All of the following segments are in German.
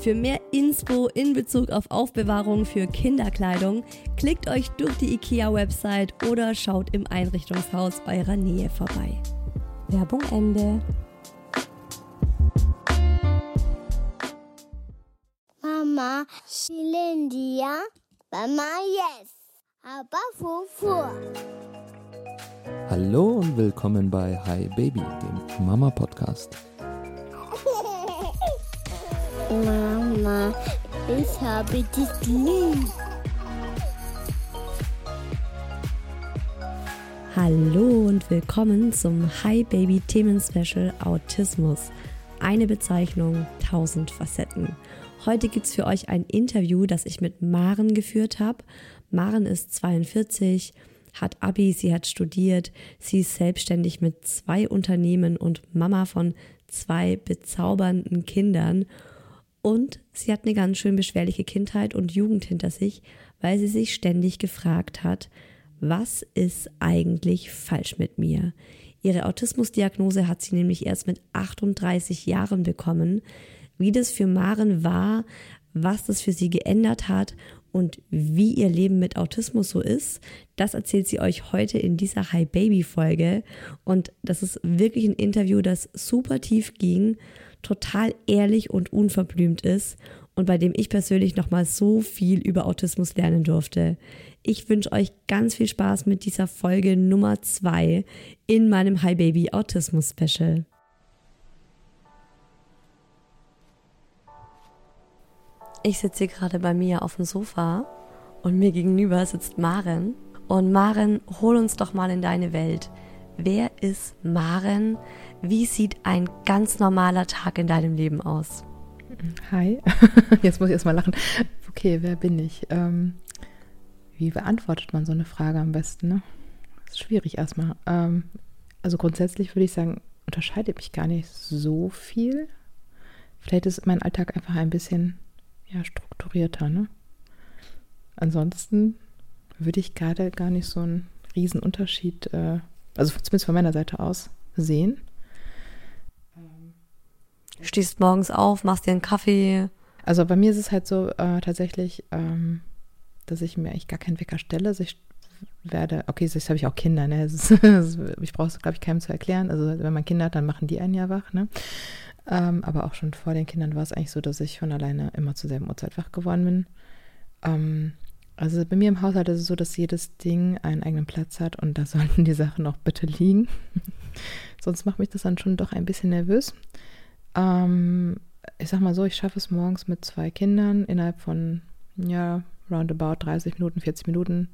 Für mehr Inspo in Bezug auf Aufbewahrung für Kinderkleidung klickt euch durch die IKEA-Website oder schaut im Einrichtungshaus eurer Nähe vorbei. Werbung Ende. Mama, Shilindia, Mama, yes, aber Fufu. Hallo und willkommen bei Hi Baby, dem Mama-Podcast. Mama, ich habe dich lieb. Hallo und willkommen zum Hi Baby Themen Special Autismus. Eine Bezeichnung, tausend Facetten. Heute gibt es für euch ein Interview, das ich mit Maren geführt habe. Maren ist 42, hat Abi, sie hat studiert, sie ist selbstständig mit zwei Unternehmen und Mama von zwei bezaubernden Kindern. Und sie hat eine ganz schön beschwerliche Kindheit und Jugend hinter sich, weil sie sich ständig gefragt hat, was ist eigentlich falsch mit mir? Ihre Autismusdiagnose hat sie nämlich erst mit 38 Jahren bekommen. Wie das für Maren war, was das für sie geändert hat und wie ihr Leben mit Autismus so ist, das erzählt sie euch heute in dieser Hi Baby Folge. Und das ist wirklich ein Interview, das super tief ging total ehrlich und unverblümt ist und bei dem ich persönlich nochmal so viel über Autismus lernen durfte. Ich wünsche euch ganz viel Spaß mit dieser Folge Nummer 2 in meinem Hi Baby Autismus Special. Ich sitze hier gerade bei mir auf dem Sofa und mir gegenüber sitzt Maren. Und Maren, hol uns doch mal in deine Welt. Wer ist Maren? Wie sieht ein ganz normaler Tag in deinem Leben aus? Hi, jetzt muss ich erstmal lachen. Okay, wer bin ich? Ähm, wie beantwortet man so eine Frage am besten? Ne? Das ist schwierig erstmal. Ähm, also grundsätzlich würde ich sagen, unterscheidet mich gar nicht so viel. Vielleicht ist mein Alltag einfach ein bisschen ja, strukturierter. Ne? Ansonsten würde ich gerade gar nicht so einen riesen Unterschied, äh, also zumindest von meiner Seite aus, sehen. Stehst morgens auf, machst dir einen Kaffee. Also bei mir ist es halt so äh, tatsächlich, ähm, dass ich mir eigentlich gar keinen Wecker stelle. Also ich werde, okay, jetzt habe ich auch Kinder, ne? Ist, ich brauche es, glaube ich, keinem zu erklären. Also wenn man Kinder hat, dann machen die einen ja wach, ne? Ähm, aber auch schon vor den Kindern war es eigentlich so, dass ich von alleine immer zur selben Uhrzeit wach geworden bin. Ähm, also bei mir im Haushalt ist es so, dass jedes Ding einen eigenen Platz hat und da sollten die Sachen auch bitte liegen. Sonst macht mich das dann schon doch ein bisschen nervös. Ähm, ich sag mal so, ich schaffe es morgens mit zwei Kindern innerhalb von, ja, roundabout 30 Minuten, 40 Minuten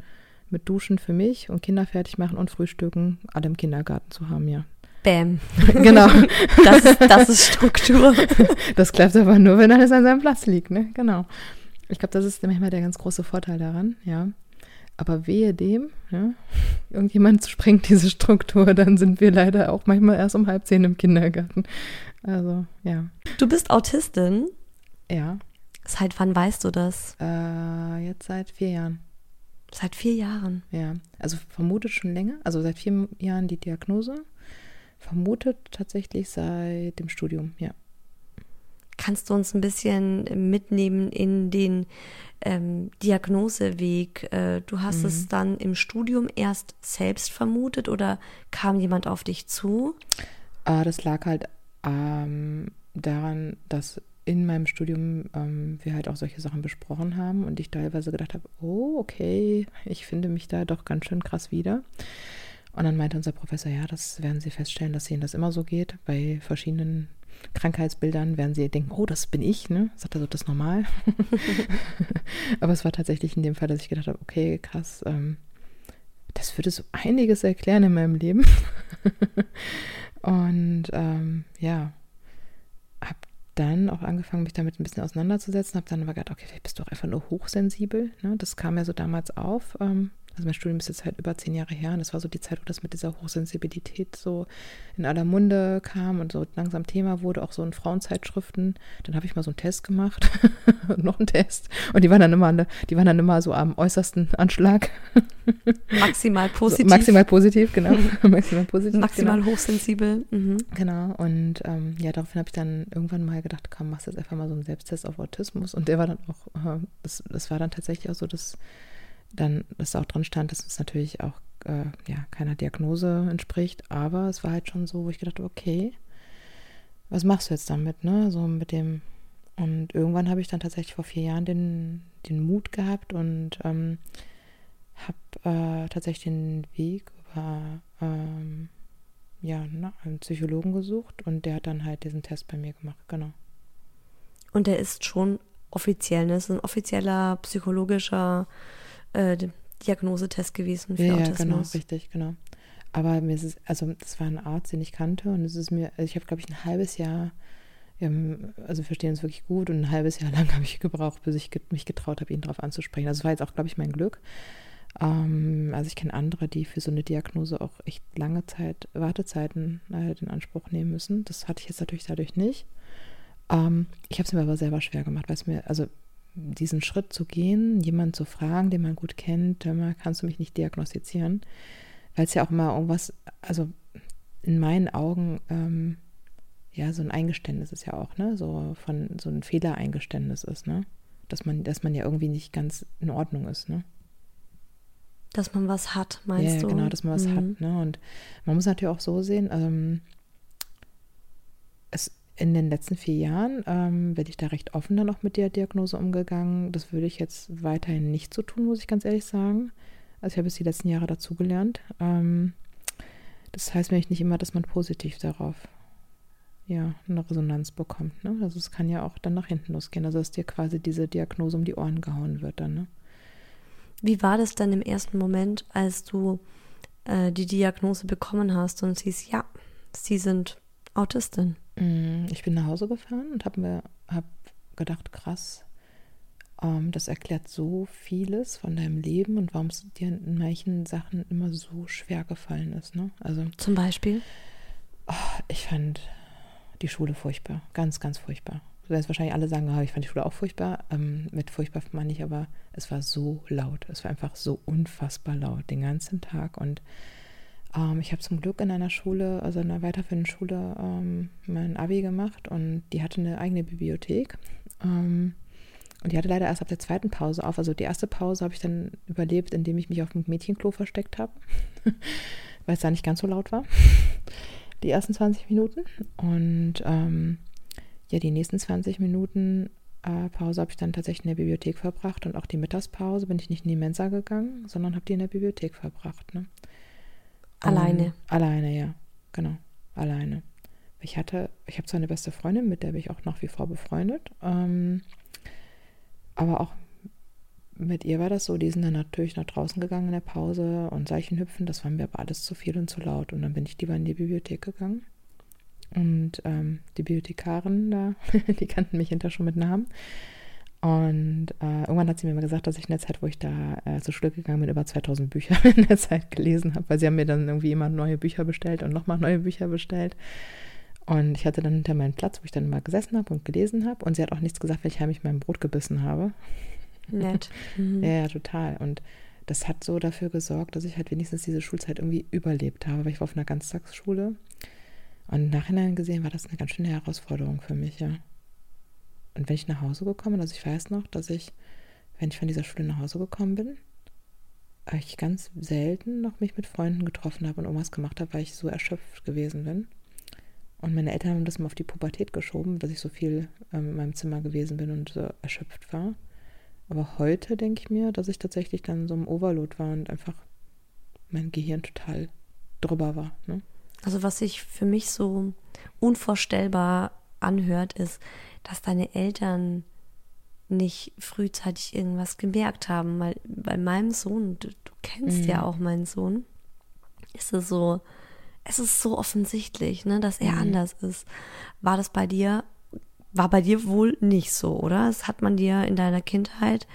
mit Duschen für mich und Kinder fertig machen und Frühstücken alle im Kindergarten zu haben, ja. Bäm. genau. Das ist, das ist Struktur. Das klappt aber nur, wenn alles an seinem Platz liegt, ne? Genau. Ich glaube, das ist manchmal der ganz große Vorteil daran, ja. Aber wehe dem, ja, irgendjemand sprengt diese Struktur, dann sind wir leider auch manchmal erst um halb zehn im Kindergarten. Also, ja. Du bist Autistin. Ja. Seit wann weißt du das? Äh, jetzt seit vier Jahren. Seit vier Jahren. Ja, also vermutet schon länger, also seit vier Jahren die Diagnose. Vermutet tatsächlich seit dem Studium, ja. Kannst du uns ein bisschen mitnehmen in den ähm, Diagnoseweg? Äh, du hast Mhm. es dann im Studium erst selbst vermutet oder kam jemand auf dich zu? Ah, das lag halt ähm, daran, dass in meinem Studium ähm, wir halt auch solche Sachen besprochen haben und ich teilweise gedacht habe, oh, okay, ich finde mich da doch ganz schön krass wieder. Und dann meinte unser Professor, ja, das werden Sie feststellen, dass Ihnen das immer so geht. Bei verschiedenen Krankheitsbildern werden Sie denken, oh, das bin ich, ne? Sagt er so, das ist normal. Aber es war tatsächlich in dem Fall, dass ich gedacht habe, okay, krass, ähm, das würde so einiges erklären in meinem Leben. Und ähm, ja, habe dann auch angefangen, mich damit ein bisschen auseinanderzusetzen, habe dann aber gedacht, okay, vielleicht bist du auch einfach nur hochsensibel. Ne? Das kam ja so damals auf. Ähm, also mein Studium ist jetzt halt über zehn Jahre her und das war so die Zeit, wo das mit dieser Hochsensibilität so in aller Munde kam und so langsam Thema wurde, auch so in Frauenzeitschriften. Dann habe ich mal so einen Test gemacht und noch einen Test und die waren dann immer, an- die waren dann immer so am äußersten Anschlag. Maximal So, positiv. maximal positiv, genau. maximal positiv. maximal genau. hochsensibel. Mhm. Genau, und ähm, ja, daraufhin habe ich dann irgendwann mal gedacht, komm, machst jetzt einfach mal so einen Selbsttest auf Autismus. Und der war dann auch, äh, das, das war dann tatsächlich auch so, dass dann, dass auch dran stand, dass es natürlich auch äh, ja, keiner Diagnose entspricht, aber es war halt schon so, wo ich gedacht habe, okay, was machst du jetzt damit, ne? So mit dem, und irgendwann habe ich dann tatsächlich vor vier Jahren den, den Mut gehabt und ähm, habe äh, tatsächlich den Weg über ähm, ja, na, einen Psychologen gesucht und der hat dann halt diesen Test bei mir gemacht, genau. Und der ist schon offiziell, ne? Das ist ein offizieller psychologischer Diagnosetest gewesen für Ja, ja, Autismus. genau, richtig, genau. Aber mir ist es, also das war ein Arzt, den ich kannte und es ist mir, also ich habe, glaube ich, ein halbes Jahr, ähm, also wir verstehen uns wirklich gut und ein halbes Jahr lang habe ich gebraucht, bis ich mich getraut habe, ihn darauf anzusprechen. Also es war jetzt auch, glaube ich, mein Glück. Ähm, also ich kenne andere, die für so eine Diagnose auch echt lange Zeit, Wartezeiten halt in Anspruch nehmen müssen. Das hatte ich jetzt natürlich dadurch nicht. Ähm, ich habe es mir aber selber schwer gemacht, weil es mir, also diesen Schritt zu gehen, jemanden zu fragen, den man gut kennt, mal, kannst du mich nicht diagnostizieren? Weil es ja auch immer irgendwas, also in meinen Augen, ähm, ja, so ein Eingeständnis ist ja auch, ne? So von so ein Fehlereingeständnis ist, ne? Dass man, dass man ja irgendwie nicht ganz in Ordnung ist, ne? Dass man was hat, meinst ja, du? genau, dass man was Mhm. hat. Ne? Und man muss natürlich auch so sehen, ähm, in den letzten vier Jahren ähm, bin ich da recht offen dann auch mit der Diagnose umgegangen. Das würde ich jetzt weiterhin nicht so tun, muss ich ganz ehrlich sagen. Also ich habe es die letzten Jahre dazugelernt. Ähm, das heißt nämlich nicht immer, dass man positiv darauf ja, eine Resonanz bekommt. Ne? Also es kann ja auch dann nach hinten losgehen. Also dass dir quasi diese Diagnose um die Ohren gehauen wird dann. Ne? Wie war das dann im ersten Moment, als du äh, die Diagnose bekommen hast und siehst, ja, sie sind Autistin? Mm, Ich bin nach Hause gefahren und habe mir hab gedacht, krass, ähm, das erklärt so vieles von deinem Leben und warum es dir in manchen Sachen immer so schwer gefallen ist. Ne? Also Zum Beispiel? ich fand die Schule furchtbar, ganz, ganz furchtbar. Du wirst wahrscheinlich alle sagen, ah, ich fand die Schule auch furchtbar. Ähm, mit furchtbar meine ich aber, es war so laut. Es war einfach so unfassbar laut den ganzen Tag. Und ähm, ich habe zum Glück in einer Schule, also in einer weiterführenden Schule, ähm, mein Abi gemacht und die hatte eine eigene Bibliothek. Ähm, und die hatte leider erst ab der zweiten Pause auf. Also die erste Pause habe ich dann überlebt, indem ich mich auf dem Mädchenklo versteckt habe, weil es da nicht ganz so laut war. Die ersten 20 Minuten. Und ähm, ja, die nächsten 20 Minuten äh, Pause habe ich dann tatsächlich in der Bibliothek verbracht. Und auch die Mittagspause bin ich nicht in die Mensa gegangen, sondern habe die in der Bibliothek verbracht. Ne? Alleine? Und, alleine, ja. Genau, alleine. Ich hatte, ich habe zwar eine beste Freundin, mit der bin ich auch nach wie vor befreundet. Ähm, aber auch mit ihr war das so, die sind dann natürlich nach draußen gegangen in der Pause und Seichenhüpfen, das war mir aber alles zu viel und zu laut. Und dann bin ich lieber in die Bibliothek gegangen. Und ähm, die Bibliothekarin da, die kannten mich hinter schon mit Namen. Und äh, irgendwann hat sie mir mal gesagt, dass ich in der Zeit, wo ich da äh, zur Schule gegangen bin, über 2000 Bücher in der Zeit gelesen habe, weil sie haben mir dann irgendwie immer neue Bücher bestellt und nochmal neue Bücher bestellt. Und ich hatte dann hinter meinen Platz, wo ich dann immer gesessen habe und gelesen habe. Und sie hat auch nichts gesagt, weil ich heimlich mein Brot gebissen habe. Nett. Mhm. Ja, ja, total. Und das hat so dafür gesorgt, dass ich halt wenigstens diese Schulzeit irgendwie überlebt habe, weil ich war auf einer Ganztagsschule. Und im Nachhinein gesehen war das eine ganz schöne Herausforderung für mich, ja. Und wenn ich nach Hause gekommen bin, also ich weiß noch, dass ich, wenn ich von dieser Schule nach Hause gekommen bin, ich ganz selten noch mich mit Freunden getroffen habe und irgendwas gemacht habe, weil ich so erschöpft gewesen bin. Und meine Eltern haben das mal auf die Pubertät geschoben, dass ich so viel ähm, in meinem Zimmer gewesen bin und so erschöpft war. Aber heute denke ich mir, dass ich tatsächlich dann so im Overload war und einfach mein Gehirn total drüber war. Ne? Also was sich für mich so unvorstellbar anhört, ist, dass deine Eltern nicht frühzeitig irgendwas gemerkt haben. Weil bei meinem Sohn, du, du kennst Mhm. ja auch meinen Sohn, ist es so, es ist so offensichtlich, ne, dass er Mhm. anders ist. War das bei dir, war bei dir wohl nicht so, oder? Das hat man dir in deiner Kindheit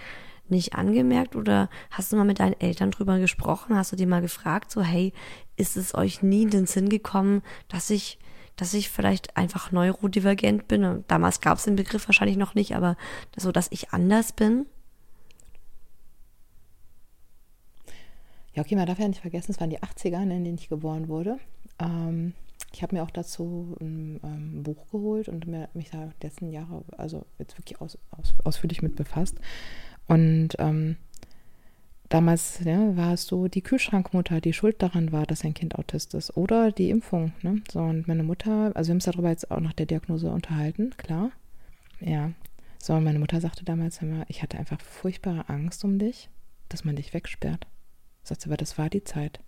nicht angemerkt oder hast du mal mit deinen Eltern drüber gesprochen? Hast du die mal gefragt, so, hey, ist es euch nie in den Sinn gekommen, dass ich, dass ich vielleicht einfach neurodivergent bin? Und damals gab es den Begriff wahrscheinlich noch nicht, aber so, dass ich anders bin? Ja, okay, man darf ja nicht vergessen, es waren die 80er, ne, in denen ich geboren wurde. Ähm, ich habe mir auch dazu ein ähm, Buch geholt und mir, mich da letzten Jahre, also jetzt wirklich aus, aus, ausführlich mit befasst. Und ähm, damals ne, war es so die Kühlschrankmutter, die schuld daran war, dass ein Kind Autist ist. Oder die Impfung. Ne? So, und meine Mutter, also wir haben uns darüber jetzt auch nach der Diagnose unterhalten, klar. Ja. So, und meine Mutter sagte damals immer, ich hatte einfach furchtbare Angst um dich, dass man dich wegsperrt. Sagt sie, aber das war die Zeit.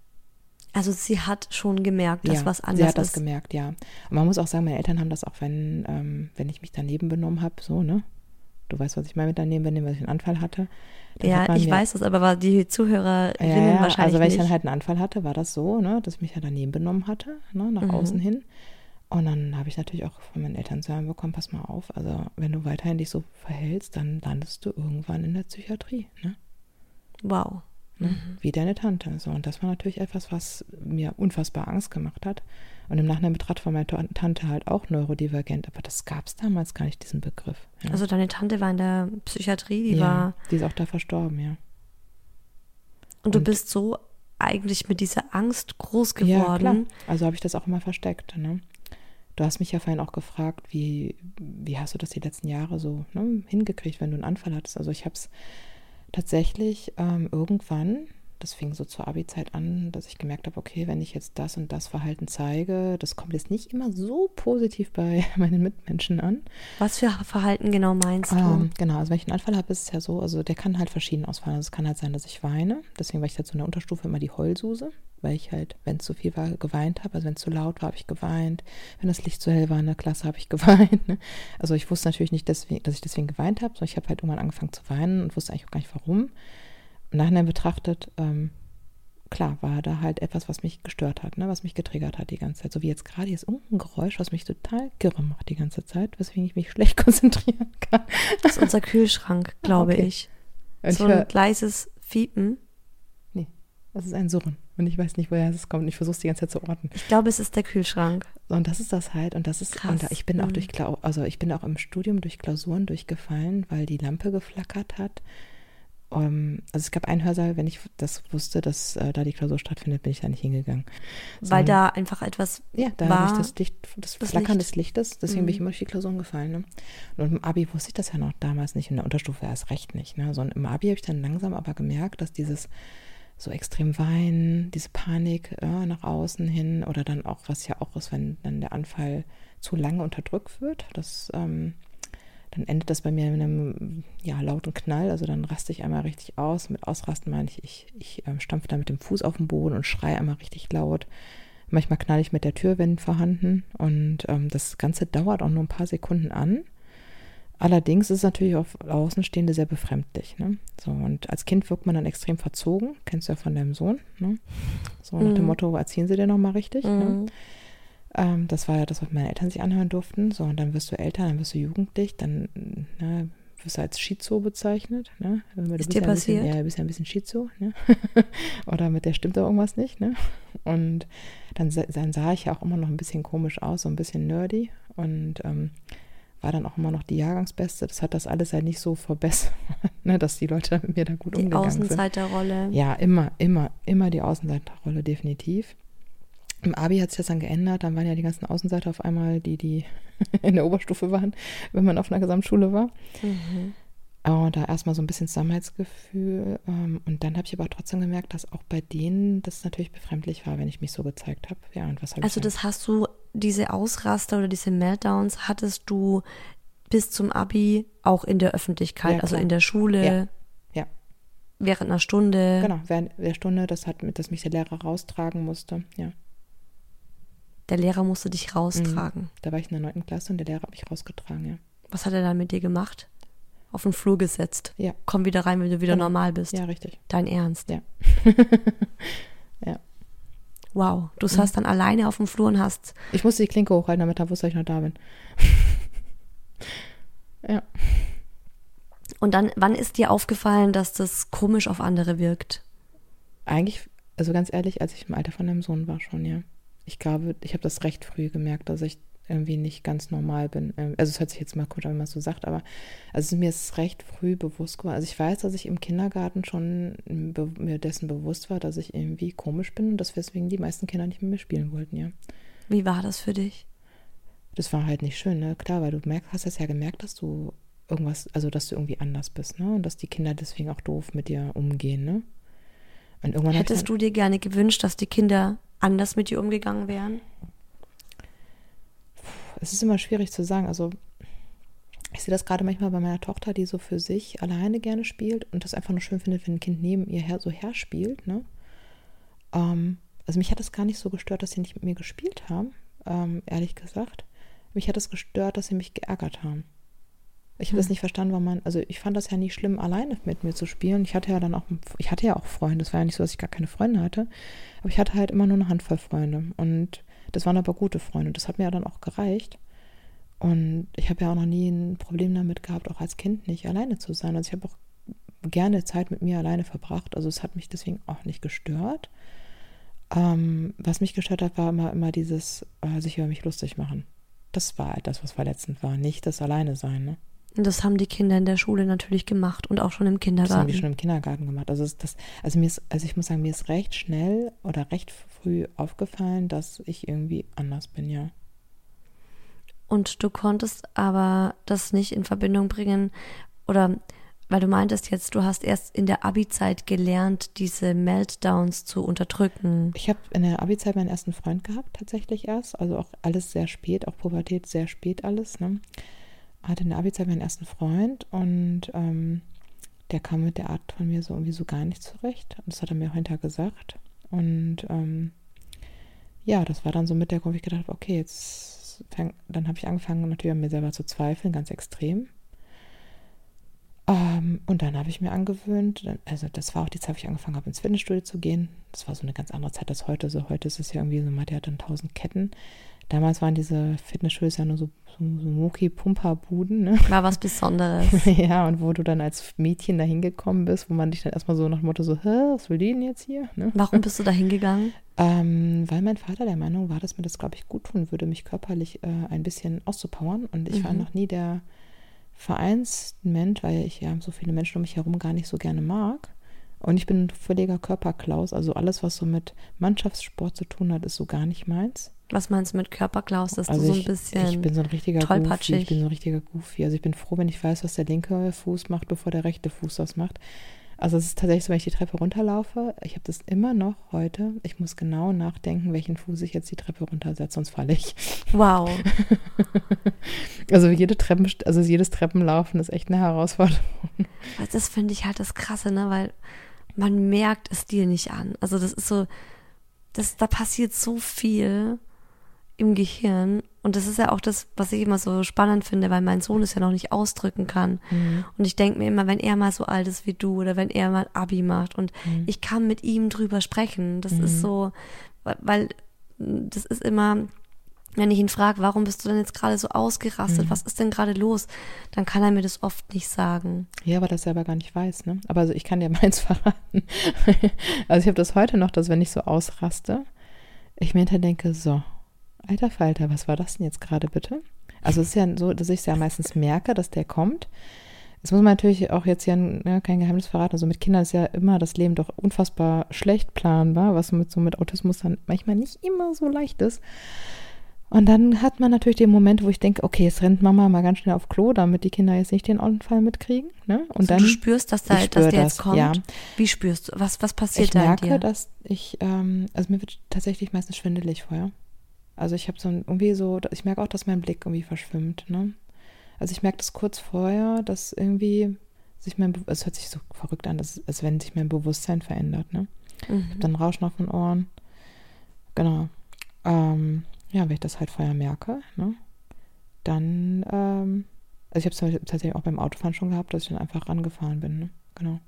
Also sie hat schon gemerkt, dass ja, was anders sie hat das ist. gemerkt, ja. Und man muss auch sagen, meine Eltern haben das auch, wenn, ähm, wenn ich mich daneben benommen habe, so, ne? Du weißt, was ich meine mit daneben benehmen, weil ich einen Anfall hatte. Ja, ich mir- weiß das, aber war die Zuhörerinnen ja, ja, wahrscheinlich also wenn ich dann halt einen Anfall hatte, war das so, ne, dass ich mich ja daneben benommen hatte, ne, nach Mhm. außen hin. Und dann habe ich natürlich auch von meinen Eltern zu hören bekommen, pass mal auf, also wenn du weiterhin dich so verhältst, dann landest du irgendwann in der Psychiatrie, ne? wow. Ne? Wie deine Tante. So, und das war natürlich etwas, was mir unfassbar Angst gemacht hat. Und im Nachhinein betrachtet war meine Ta- Tante halt auch neurodivergent, aber das gab es damals gar nicht, diesen Begriff. Ja. Also deine Tante war in der Psychiatrie, die ja, war die ist auch da verstorben, ja. und du und- bist so eigentlich mit dieser Angst groß Ja, klar. geworden. Also habe ich das auch immer versteckt. Ne? Du hast mich ja vorhin auch gefragt, wie, wie hast du das die letzten Jahre so ne, hingekriegt, wenn du einen Anfall hattest? Also ich habe es tatsächlich ähm, irgendwann, das fing so zur Abi-Zeit an, dass ich gemerkt habe, okay, wenn ich jetzt das und das Verhalten zeige, das kommt jetzt nicht immer so positiv bei meinen Mitmenschen an. Was für Verhalten genau meinst du? Ähm, genau, also wenn ich einen Anfall habe, ist es ja so, also der kann halt verschieden ausfallen. Also es kann halt sein, dass ich weine. Deswegen war ich halt so in der Unterstufe immer die Heulsuse, weil ich halt, wenn es zu viel war, geweint habe. Also wenn es zu laut war, habe ich geweint. Wenn das Licht zu hell war in der Klasse, habe ich geweint. Ne? Also ich wusste natürlich nicht, deswegen, dass ich deswegen geweint habe, sondern ich habe halt irgendwann angefangen zu weinen und wusste eigentlich auch gar nicht warum. Im Nachhinein betrachtet, ähm, klar, war da halt etwas, was mich gestört hat, ne? was mich getriggert hat die ganze Zeit. So wie jetzt gerade, hier ist irgendein Geräusch, was mich total kirre macht die ganze Zeit, weswegen ich mich schlecht konzentrieren kann. Das ist unser Kühlschrank, glaube okay. ich. Und So ich ein leises Fiepen. Nee, das ist ein Surren. Und ich weiß nicht, woher es kommt. Und ich versuche es die ganze Zeit zu orten. Ich glaube, es ist der Kühlschrank. Und das ist das halt. Und das ist, Krass. und da- ich bin auch Mhm. durch also ich bin auch im Studium durch Klausuren durchgefallen, weil die Lampe geflackert hat. Um, also es gab einen Hörsaal, wenn ich das wusste, dass äh, da die Klausur stattfindet, bin ich da nicht hingegangen. Weil Sondern- da einfach etwas ja, da war. habe ich das Licht, das, das Flackern Licht. des Lichtes, deswegen bin ich Mhm. immer durch die Klausuren gefallen. Ne? Und im Abi wusste ich das ja noch damals nicht, in der Unterstufe erst recht nicht. Ne? So, und im Abi habe ich dann langsam aber gemerkt, dass dieses so extrem Weinen, diese Panik ja, nach außen hin oder dann auch, was ja auch ist, wenn dann der Anfall zu lange unterdrückt wird, das ähm, dann endet das bei mir in einem ja, lauten Knall. Also dann raste ich einmal richtig aus. Mit Ausrasten meine ich, ich, ich ähm, stampfe da mit dem Fuß auf den Boden und schreie einmal richtig laut. Manchmal knall ich mit der Tür, wenn vorhanden. Und ähm, das Ganze dauert auch nur ein paar Sekunden an. Allerdings ist es natürlich auf Außenstehende sehr befremdlich. Ne? So, und als Kind wirkt man dann extrem verzogen. Kennst du ja von deinem Sohn. Ne? So nach dem Mhm. Motto, erziehen sie dir nochmal richtig. Ne? Ähm, das war ja das, was meine Eltern sich anhören durften. So, und dann wirst du älter, dann wirst du jugendlich, dann ne, wirst du als Schizo bezeichnet. Ne? Du Ist bist dir ja ein bisschen, passiert? Ja, du bist ja ein bisschen Schizo. Ne? Oder mit der stimmt da irgendwas nicht. Ne? Und dann, dann sah ich ja auch immer noch ein bisschen komisch aus, so ein bisschen nerdy. Und ähm, war dann auch immer noch die Jahrgangsbeste. Das hat das alles halt nicht so verbessert, ne? dass die Leute mit mir da gut Die umgegangen sind. Außenseiterrolle. Ja, immer, immer, immer die Außenseiterrolle, definitiv. Im Abi hat sich das dann geändert. Dann waren ja die ganzen Außenseiter auf einmal die, die in der Oberstufe waren, wenn man auf einer Gesamtschule war. Mhm. Und da erstmal so ein bisschen Zusammenhaltsgefühl. ähm, Und dann habe ich aber trotzdem gemerkt, dass auch bei denen das natürlich befremdlich war, wenn ich mich so gezeigt habe. Ja, und was habe Also das hast du, diese Ausraster oder diese Meltdowns hattest du bis zum Abi auch in der Öffentlichkeit, Ja, also in der Schule, Ja. Ja. während einer Stunde. Genau, während der Stunde, das hat dass mich der Lehrer raustragen musste. Ja. Der Lehrer musste dich raustragen. Da war ich in der neunten Klasse und der Lehrer hat mich rausgetragen, ja. Was hat er dann mit dir gemacht? Auf den Flur gesetzt. Ja. Komm wieder rein, wenn du wieder Genau. normal bist. Ja, richtig. Dein Ernst. Ja. ja. Wow. Du Mhm. saßt dann alleine auf dem Flur und hast. Ich musste die Klinke hochhalten, damit er wusste, dass ich noch da bin. ja. Und dann, wann ist dir aufgefallen, dass das komisch auf andere wirkt? Eigentlich, also ganz ehrlich, als ich im Alter von deinem Sohn war schon, ja. Ich glaube, ich habe das recht früh gemerkt, dass ich irgendwie nicht ganz normal bin. Ähm, Also es hört sich jetzt mal komisch an, wenn man es so sagt, aber also mir ist recht früh bewusst geworden. Also ich weiß, dass ich im Kindergarten schon mir dessen bewusst war, dass ich irgendwie komisch bin und dass deswegen die meisten Kinder nicht mit mir spielen wollten, ja. Wie war das für dich? Das war halt nicht schön, ne? Klar, weil du merkst, hast das ja gemerkt, dass du irgendwas, also dass du irgendwie anders bist, ne? Und dass die Kinder deswegen auch doof mit dir umgehen, ne? Und irgendwann Hättest du dir gerne gewünscht, dass die Kinder anders mit dir umgegangen wären? es ist immer schwierig zu sagen. Also ich sehe das gerade manchmal bei meiner Tochter, die so für sich alleine gerne spielt und das einfach nur schön findet, wenn ein Kind neben ihr her so her spielt. Ne? Ähm, also mich hat es gar nicht so gestört, dass sie nicht mit mir gespielt haben, ähm, ehrlich gesagt. Mich hat es gestört, dass sie mich geärgert haben. Ich habe das nicht verstanden, warum man, also ich fand das ja nie schlimm, alleine mit mir zu spielen. Ich hatte ja dann auch, ich hatte ja auch Freunde. Es war ja nicht so, dass ich gar keine Freunde hatte. Aber ich hatte halt immer nur eine Handvoll Freunde. Und das waren aber gute Freunde. Das hat mir ja dann auch gereicht. Und ich habe ja auch noch nie ein Problem damit gehabt, auch als Kind nicht alleine zu sein. Also ich habe auch gerne Zeit mit mir alleine verbracht. Also es hat mich deswegen auch nicht gestört. Ähm, was mich gestört hat, war immer, immer dieses äh, sich über mich lustig machen. Das war halt das, was verletzend war, nicht das Alleine sein. Ne? Und das haben die Kinder in der Schule natürlich gemacht und auch schon im Das haben die Kindergarten. schon im Kindergarten gemacht. Also, das, also mir ist, also ich muss sagen, mir ist recht schnell oder recht früh aufgefallen, dass ich irgendwie anders bin, ja. Und du konntest aber das nicht in Verbindung bringen oder weil du meintest jetzt, du hast erst in der Abi-Zeit gelernt, diese Meltdowns zu unterdrücken. Ich habe in der Abi-Zeit meinen ersten Freund gehabt, tatsächlich erst. Also auch alles sehr spät, auch Pubertät sehr spät alles. Ne? Hatte in der Abi-Zeit meinen ersten Freund und ähm, der kam mit der Art von mir so irgendwie so gar nicht zurecht. Und das hat er mir auch hinterher gesagt. Und ähm, ja, das war dann so mit der Grund, wo ich gedacht habe, okay, jetzt fang, dann habe ich angefangen natürlich an mir selber zu zweifeln, ganz extrem. Ähm, und dann habe ich mir angewöhnt, also das war auch die Zeit, wo ich angefangen habe, ins Fitnessstudio zu gehen. Das war so eine ganz andere Zeit als heute. So heute ist es ja irgendwie so, man hat ja dann tausend Ketten. Damals waren diese Fitnessstudios ja nur so, so, so Moki-Pumper-Buden, ne? War was Besonderes. ja, und wo du dann als Mädchen da hingekommen bist, wo man dich dann erstmal so nach dem Motto so, hä, was will die denn jetzt hier? Ne? Warum bist du da hingegangen? Ähm, weil mein Vater der Meinung war, dass mir das, glaube ich, gut tun würde, mich körperlich äh, ein bisschen auszupowern. Und ich war Mhm. noch nie der Vereinsmensch, weil ich ja so viele Menschen um mich herum gar nicht so gerne mag. Und ich bin ein völliger Körperklaus. Also alles, was so mit Mannschaftssport zu tun hat, ist so gar nicht meins. Was meinst du mit Körperklaus, dass also du so ein bisschen ich bin so ein richtiger Goofy. tollpatschig. Ich bin so ein richtiger Goofy. Also ich bin froh, wenn ich weiß, was der linke Fuß macht, bevor der rechte Fuß das macht. Also es ist tatsächlich so, wenn ich die Treppe runterlaufe, ich habe das immer noch heute. Ich muss genau nachdenken, welchen Fuß ich jetzt die Treppe runtersetze, sonst falle ich. Wow. Also jede Treppen, also jedes Treppenlaufen ist echt eine Herausforderung. Das finde ich halt das Krasse, ne? Weil man merkt es dir nicht an. Also das ist so, das, da passiert so viel im Gehirn. Und das ist ja auch das, was ich immer so spannend finde, weil mein Sohn es ja noch nicht ausdrücken kann. Und ich denke mir immer, wenn er mal so alt ist wie du oder wenn er mal Abi macht und ich kann mit ihm drüber sprechen, das ist so, weil- weil das ist immer, wenn ich ihn frage, warum bist du denn jetzt gerade so ausgerastet? Mhm. Was ist denn gerade los? Dann kann er mir das oft nicht sagen. Ja, aber das selber gar nicht weiß, ne? Aber also ich kann dir meins verraten. also ich habe das heute noch, dass wenn ich so ausraste, ich mir hinterher denke, so, alter Falter, was war das denn jetzt gerade bitte? Also es ist ja so, dass ich es ja meistens merke, dass der kommt. Jetzt muss man natürlich auch jetzt hier ne, kein Geheimnis verraten. Also mit Kindern ist ja immer das Leben doch unfassbar schlecht planbar, was mit so mit Autismus dann manchmal nicht immer so leicht ist. Und dann hat man natürlich den Moment, wo ich denke, okay, jetzt rennt Mama mal ganz schnell auf Klo, damit die Kinder jetzt nicht den Unfall mitkriegen. Ne? Und Also dann du spürst, dass, da, ich dass spür der das, jetzt kommt. ja. Wie spürst du? Was, was passiert ich da merke, in dir? dass ich, ähm, also mir wird tatsächlich meistens schwindelig vorher. Also ich habe so ein, irgendwie so, ich merke auch, dass mein Blick irgendwie verschwimmt. Ne? Also ich merke das kurz vorher, dass irgendwie sich mein, Be- es hört sich so verrückt an, dass, als wenn sich mein Bewusstsein verändert. Ne? Ich Mhm. habe dann Rauschen auf den Ohren. Genau. Ähm, ja, wenn ich das halt vorher merke, ne? dann, ähm, also ich habe es tatsächlich auch beim Autofahren schon gehabt, dass ich dann einfach rangefahren bin. Ne? Genau.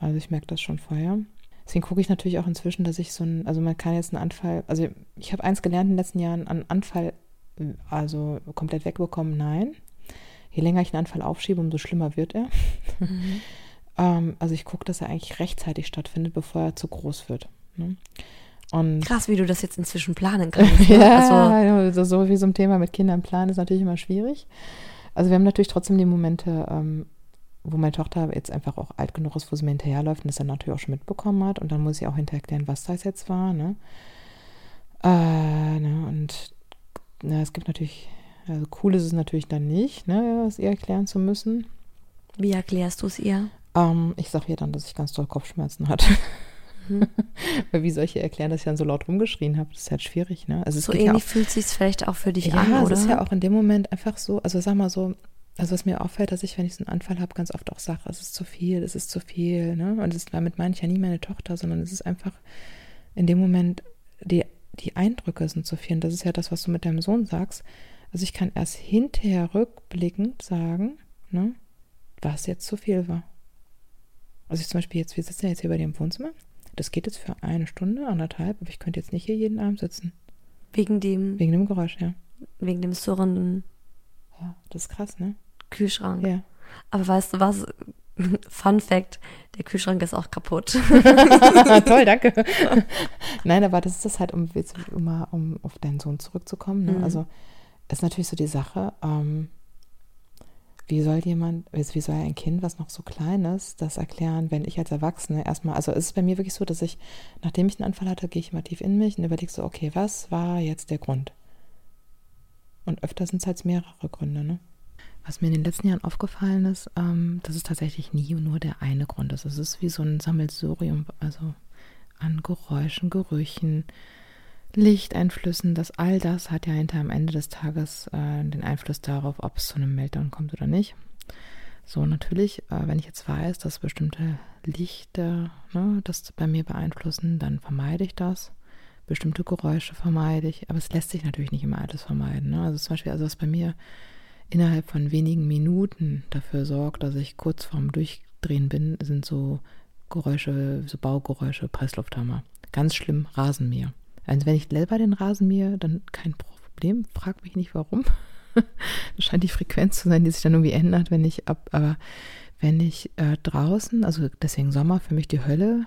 Also ich merke das schon vorher. Deswegen gucke ich natürlich auch inzwischen, dass ich so ein, also man kann jetzt einen Anfall, also ich habe eins gelernt in den letzten Jahren, einen Anfall, also komplett wegbekommen, nein. Je länger ich einen Anfall aufschiebe, umso schlimmer wird er. Mhm. Ähm, also ich gucke, dass er eigentlich rechtzeitig stattfindet, bevor er zu groß wird. Ne? Und Krass, wie du das jetzt inzwischen planen kannst. Ne? ja, also so wie so ein Thema mit Kindern planen ist natürlich immer schwierig. Also wir haben natürlich trotzdem die Momente, ähm, wo meine Tochter jetzt einfach auch alt genug ist, wo sie mir hinterherläuft und das dann natürlich auch schon mitbekommen hat. Und dann muss ich auch hinterher erklären, was das jetzt war. Ne? Äh, ne? Und na, es gibt natürlich, also cool ist es natürlich dann nicht, ne, es ihr erklären zu müssen. wie erklärst du es ihr? Ähm, ich sage ihr dann, dass ich ganz doll Kopfschmerzen hatte. Mhm. Weil wie soll ich ihr erklären, dass ich dann so laut rumgeschrien habe? Das ist halt schwierig, ne? Also es So geht ja ähnlich auch, fühlt sich vielleicht auch für dich ja, an, es oder? ist ja auch in dem Moment einfach so, also sag mal so, also was mir auffällt, dass ich, wenn ich so einen Anfall habe, ganz oft auch sage, es ist zu viel, es ist zu viel, ne? Und es, damit meine ich ja nie meine Tochter, sondern es ist einfach in dem Moment, die, die Eindrücke sind zu viel. Und das ist ja das, was du mit deinem Sohn sagst. Also ich kann erst hinterher rückblickend sagen, ne, was jetzt zu viel war. Also ich zum Beispiel jetzt, wir sitzen ja jetzt hier bei dir im Wohnzimmer. Das geht jetzt für eine Stunde, anderthalb, aber ich könnte jetzt nicht hier jeden Abend sitzen. wegen dem, Wegen dem Geräusch, ja. wegen dem surrenden Ja, das ist krass, ne? Kühlschrank. Ja. Aber weißt du was? Fun Fact, der Kühlschrank ist auch kaputt. Toll, danke. Nein, aber das ist das halt, um, um um auf deinen Sohn zurückzukommen. Ne? Mhm. Also ist natürlich so die Sache, ähm, wie soll jemand, wie soll ein Kind, was noch so klein ist, das erklären, wenn ich als Erwachsene erstmal, also es ist bei mir wirklich so, dass ich, nachdem ich einen Anfall hatte, gehe ich mal tief in mich und überlege so, okay, was war jetzt der Grund? Und öfter sind es halt mehrere Gründe, ne? Was mir in den letzten Jahren aufgefallen ist, ähm, dass es tatsächlich nie nur der eine Grund ist. Es ist wie so ein Sammelsurium, also an Geräuschen, Gerüchen, Lichteinflüssen. Das all das hat ja hinter am Ende des Tages äh, den Einfluss darauf, ob es zu einem Meltdown kommt oder nicht. So natürlich, äh, wenn ich jetzt weiß, dass bestimmte Lichter ne, das bei mir beeinflussen, dann vermeide ich das. Bestimmte Geräusche vermeide ich, aber es lässt sich natürlich nicht immer alles vermeiden. Ne? Also zum Beispiel, also was bei mir innerhalb von wenigen Minuten dafür sorgt, dass ich kurz vorm Durchdrehen bin, sind so Geräusche, so Baugeräusche, Presslufthammer. Ganz schlimm, Rasenmäher. Also wenn ich selber den Rasenmäher, dann kein Problem. Frag mich nicht warum. das scheint die Frequenz zu sein, die sich dann irgendwie ändert, wenn ich ab, aber wenn ich äh, draußen, also deswegen Sommer für mich die Hölle,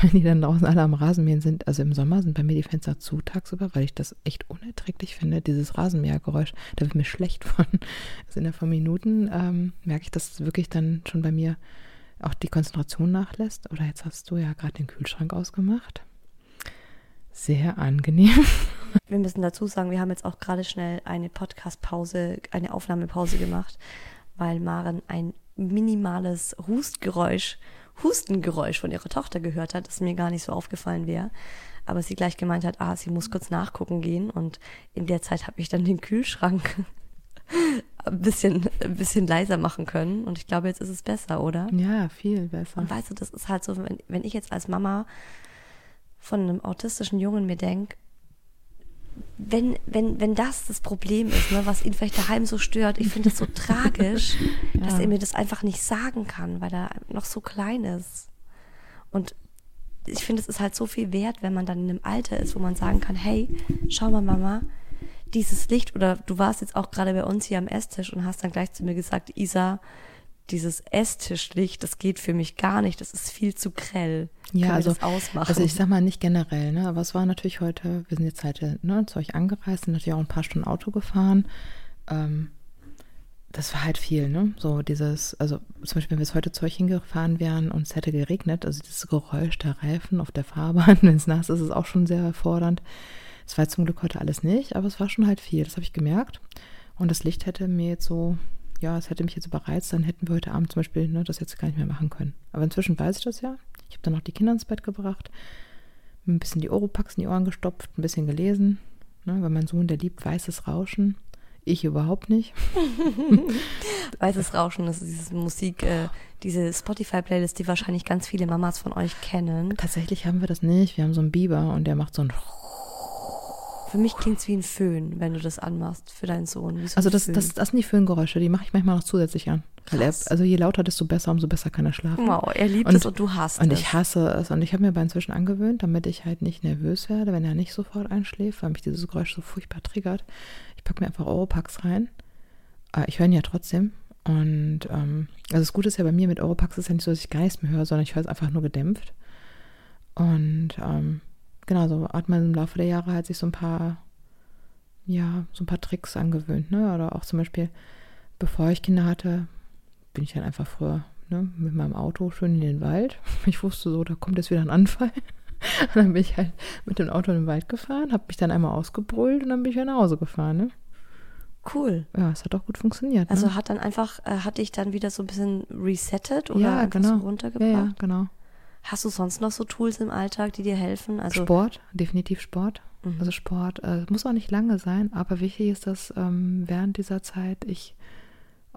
wenn die dann draußen alle am Rasenmähen sind, also im Sommer sind bei mir die Fenster zu tagsüber, weil ich das echt unerträglich finde, dieses Rasenmähergeräusch, da wird mir schlecht von. Also innerhalb von Minuten ähm, merke ich, dass wirklich dann schon bei mir auch die Konzentration nachlässt. Oder jetzt hast du ja gerade den Kühlschrank ausgemacht. Sehr angenehm. Wir müssen dazu sagen, wir haben jetzt auch gerade schnell eine Podcast-Pause, eine Aufnahmepause gemacht, weil Maren ein minimales Hustgeräusch, Hustengeräusch von ihrer Tochter gehört hat, das mir gar nicht so aufgefallen wäre. Aber sie gleich gemeint hat, ah, sie muss kurz nachgucken gehen und in der Zeit habe ich dann den Kühlschrank ein bisschen, ein bisschen leiser machen können und ich glaube, jetzt ist es besser, oder? Ja, viel besser. Und weißt du, das ist halt so, wenn, wenn ich jetzt als Mama von einem autistischen Jungen mir denke, wenn, wenn, wenn das das Problem ist, ne, was ihn vielleicht daheim so stört, ich finde das so tragisch, dass Ja. er mir das einfach nicht sagen kann, weil er noch so klein ist. Und ich finde, es ist halt so viel wert, wenn man dann in einem Alter ist, wo man sagen kann, hey, schau mal, Mama, dieses Licht, oder du warst jetzt auch gerade bei uns hier am Esstisch und hast dann gleich zu mir gesagt, Isa, dieses Esstischlicht, das geht für mich gar nicht, das ist viel zu grell. Ja, also, das ausmachen. also ich sag mal nicht generell, ne? Aber es war natürlich heute, wir sind jetzt halt ne, zu euch angereist, sind natürlich auch ein paar Stunden Auto gefahren. Ähm, das war halt viel, ne? So dieses, also zum Beispiel, wenn wir jetzt heute zu euch hingefahren wären und es hätte geregnet, also dieses Geräusch der Reifen auf der Fahrbahn, wenn es nass ist, ist auch schon sehr fordernd. Es war zum Glück heute alles nicht, aber es war schon halt viel, das habe ich gemerkt. Und das Licht hätte mir jetzt so, ja, es hätte mich jetzt überreizt, dann hätten wir heute Abend zum Beispiel ne, das jetzt gar nicht mehr machen können. Aber inzwischen weiß ich das ja. Ich habe dann noch die Kinder ins Bett gebracht, ein bisschen die Oropax in die Ohren gestopft, ein bisschen gelesen. Ne, weil mein Sohn, der liebt weißes Rauschen. Ich überhaupt nicht. Weißes Rauschen, das ist diese Musik, äh, diese Spotify-Playlist, die wahrscheinlich ganz viele Mamas von euch kennen. Tatsächlich haben wir das nicht. Wir haben so einen Biber und der macht so ein. Für mich klingt es wie ein Föhn, wenn du das anmachst für deinen Sohn. So Also das, das, das sind die Föhngeräusche, die mache ich manchmal noch zusätzlich an. Er, also je lauter, desto besser, umso besser kann er schlafen. Wow, er liebt Und- es und du hast Und es. ich hasse es. Und ich habe mir aber inzwischen angewöhnt, damit ich halt nicht nervös werde, wenn er nicht sofort einschläft, weil mich dieses Geräusch so furchtbar triggert. Ich packe mir einfach Oropax rein. Äh, ich höre ihn ja trotzdem. Und ähm, also das Gute ist ja bei mir mit Oropax ist ja nicht so, dass ich gar nichts mehr höre, sondern ich höre es einfach nur gedämpft. Und ähm, genau, so hat man im Laufe der Jahre halt sich so ein paar, ja, so ein paar Tricks angewöhnt, ne? Oder auch zum Beispiel, bevor ich Kinder hatte, bin ich dann einfach früher ne, mit meinem Auto schön in den Wald. Ich wusste so, da kommt jetzt wieder ein Anfall. Und dann bin ich halt mit dem Auto in den Wald gefahren, habe mich dann einmal ausgebrüllt und dann bin ich wieder nach Hause gefahren. Ne? cool. Ja, es hat auch gut funktioniert. Also ne? hat dann einfach, äh, hat dich dann wieder so ein bisschen resettet oder ja, genau. so runtergebracht? Ja, ja, genau. Hast du sonst noch so Tools im Alltag, die dir helfen? Also Sport, definitiv Sport. Mhm. Also Sport, äh, muss auch nicht lange sein, aber wichtig ist, dass ähm, während dieser Zeit ich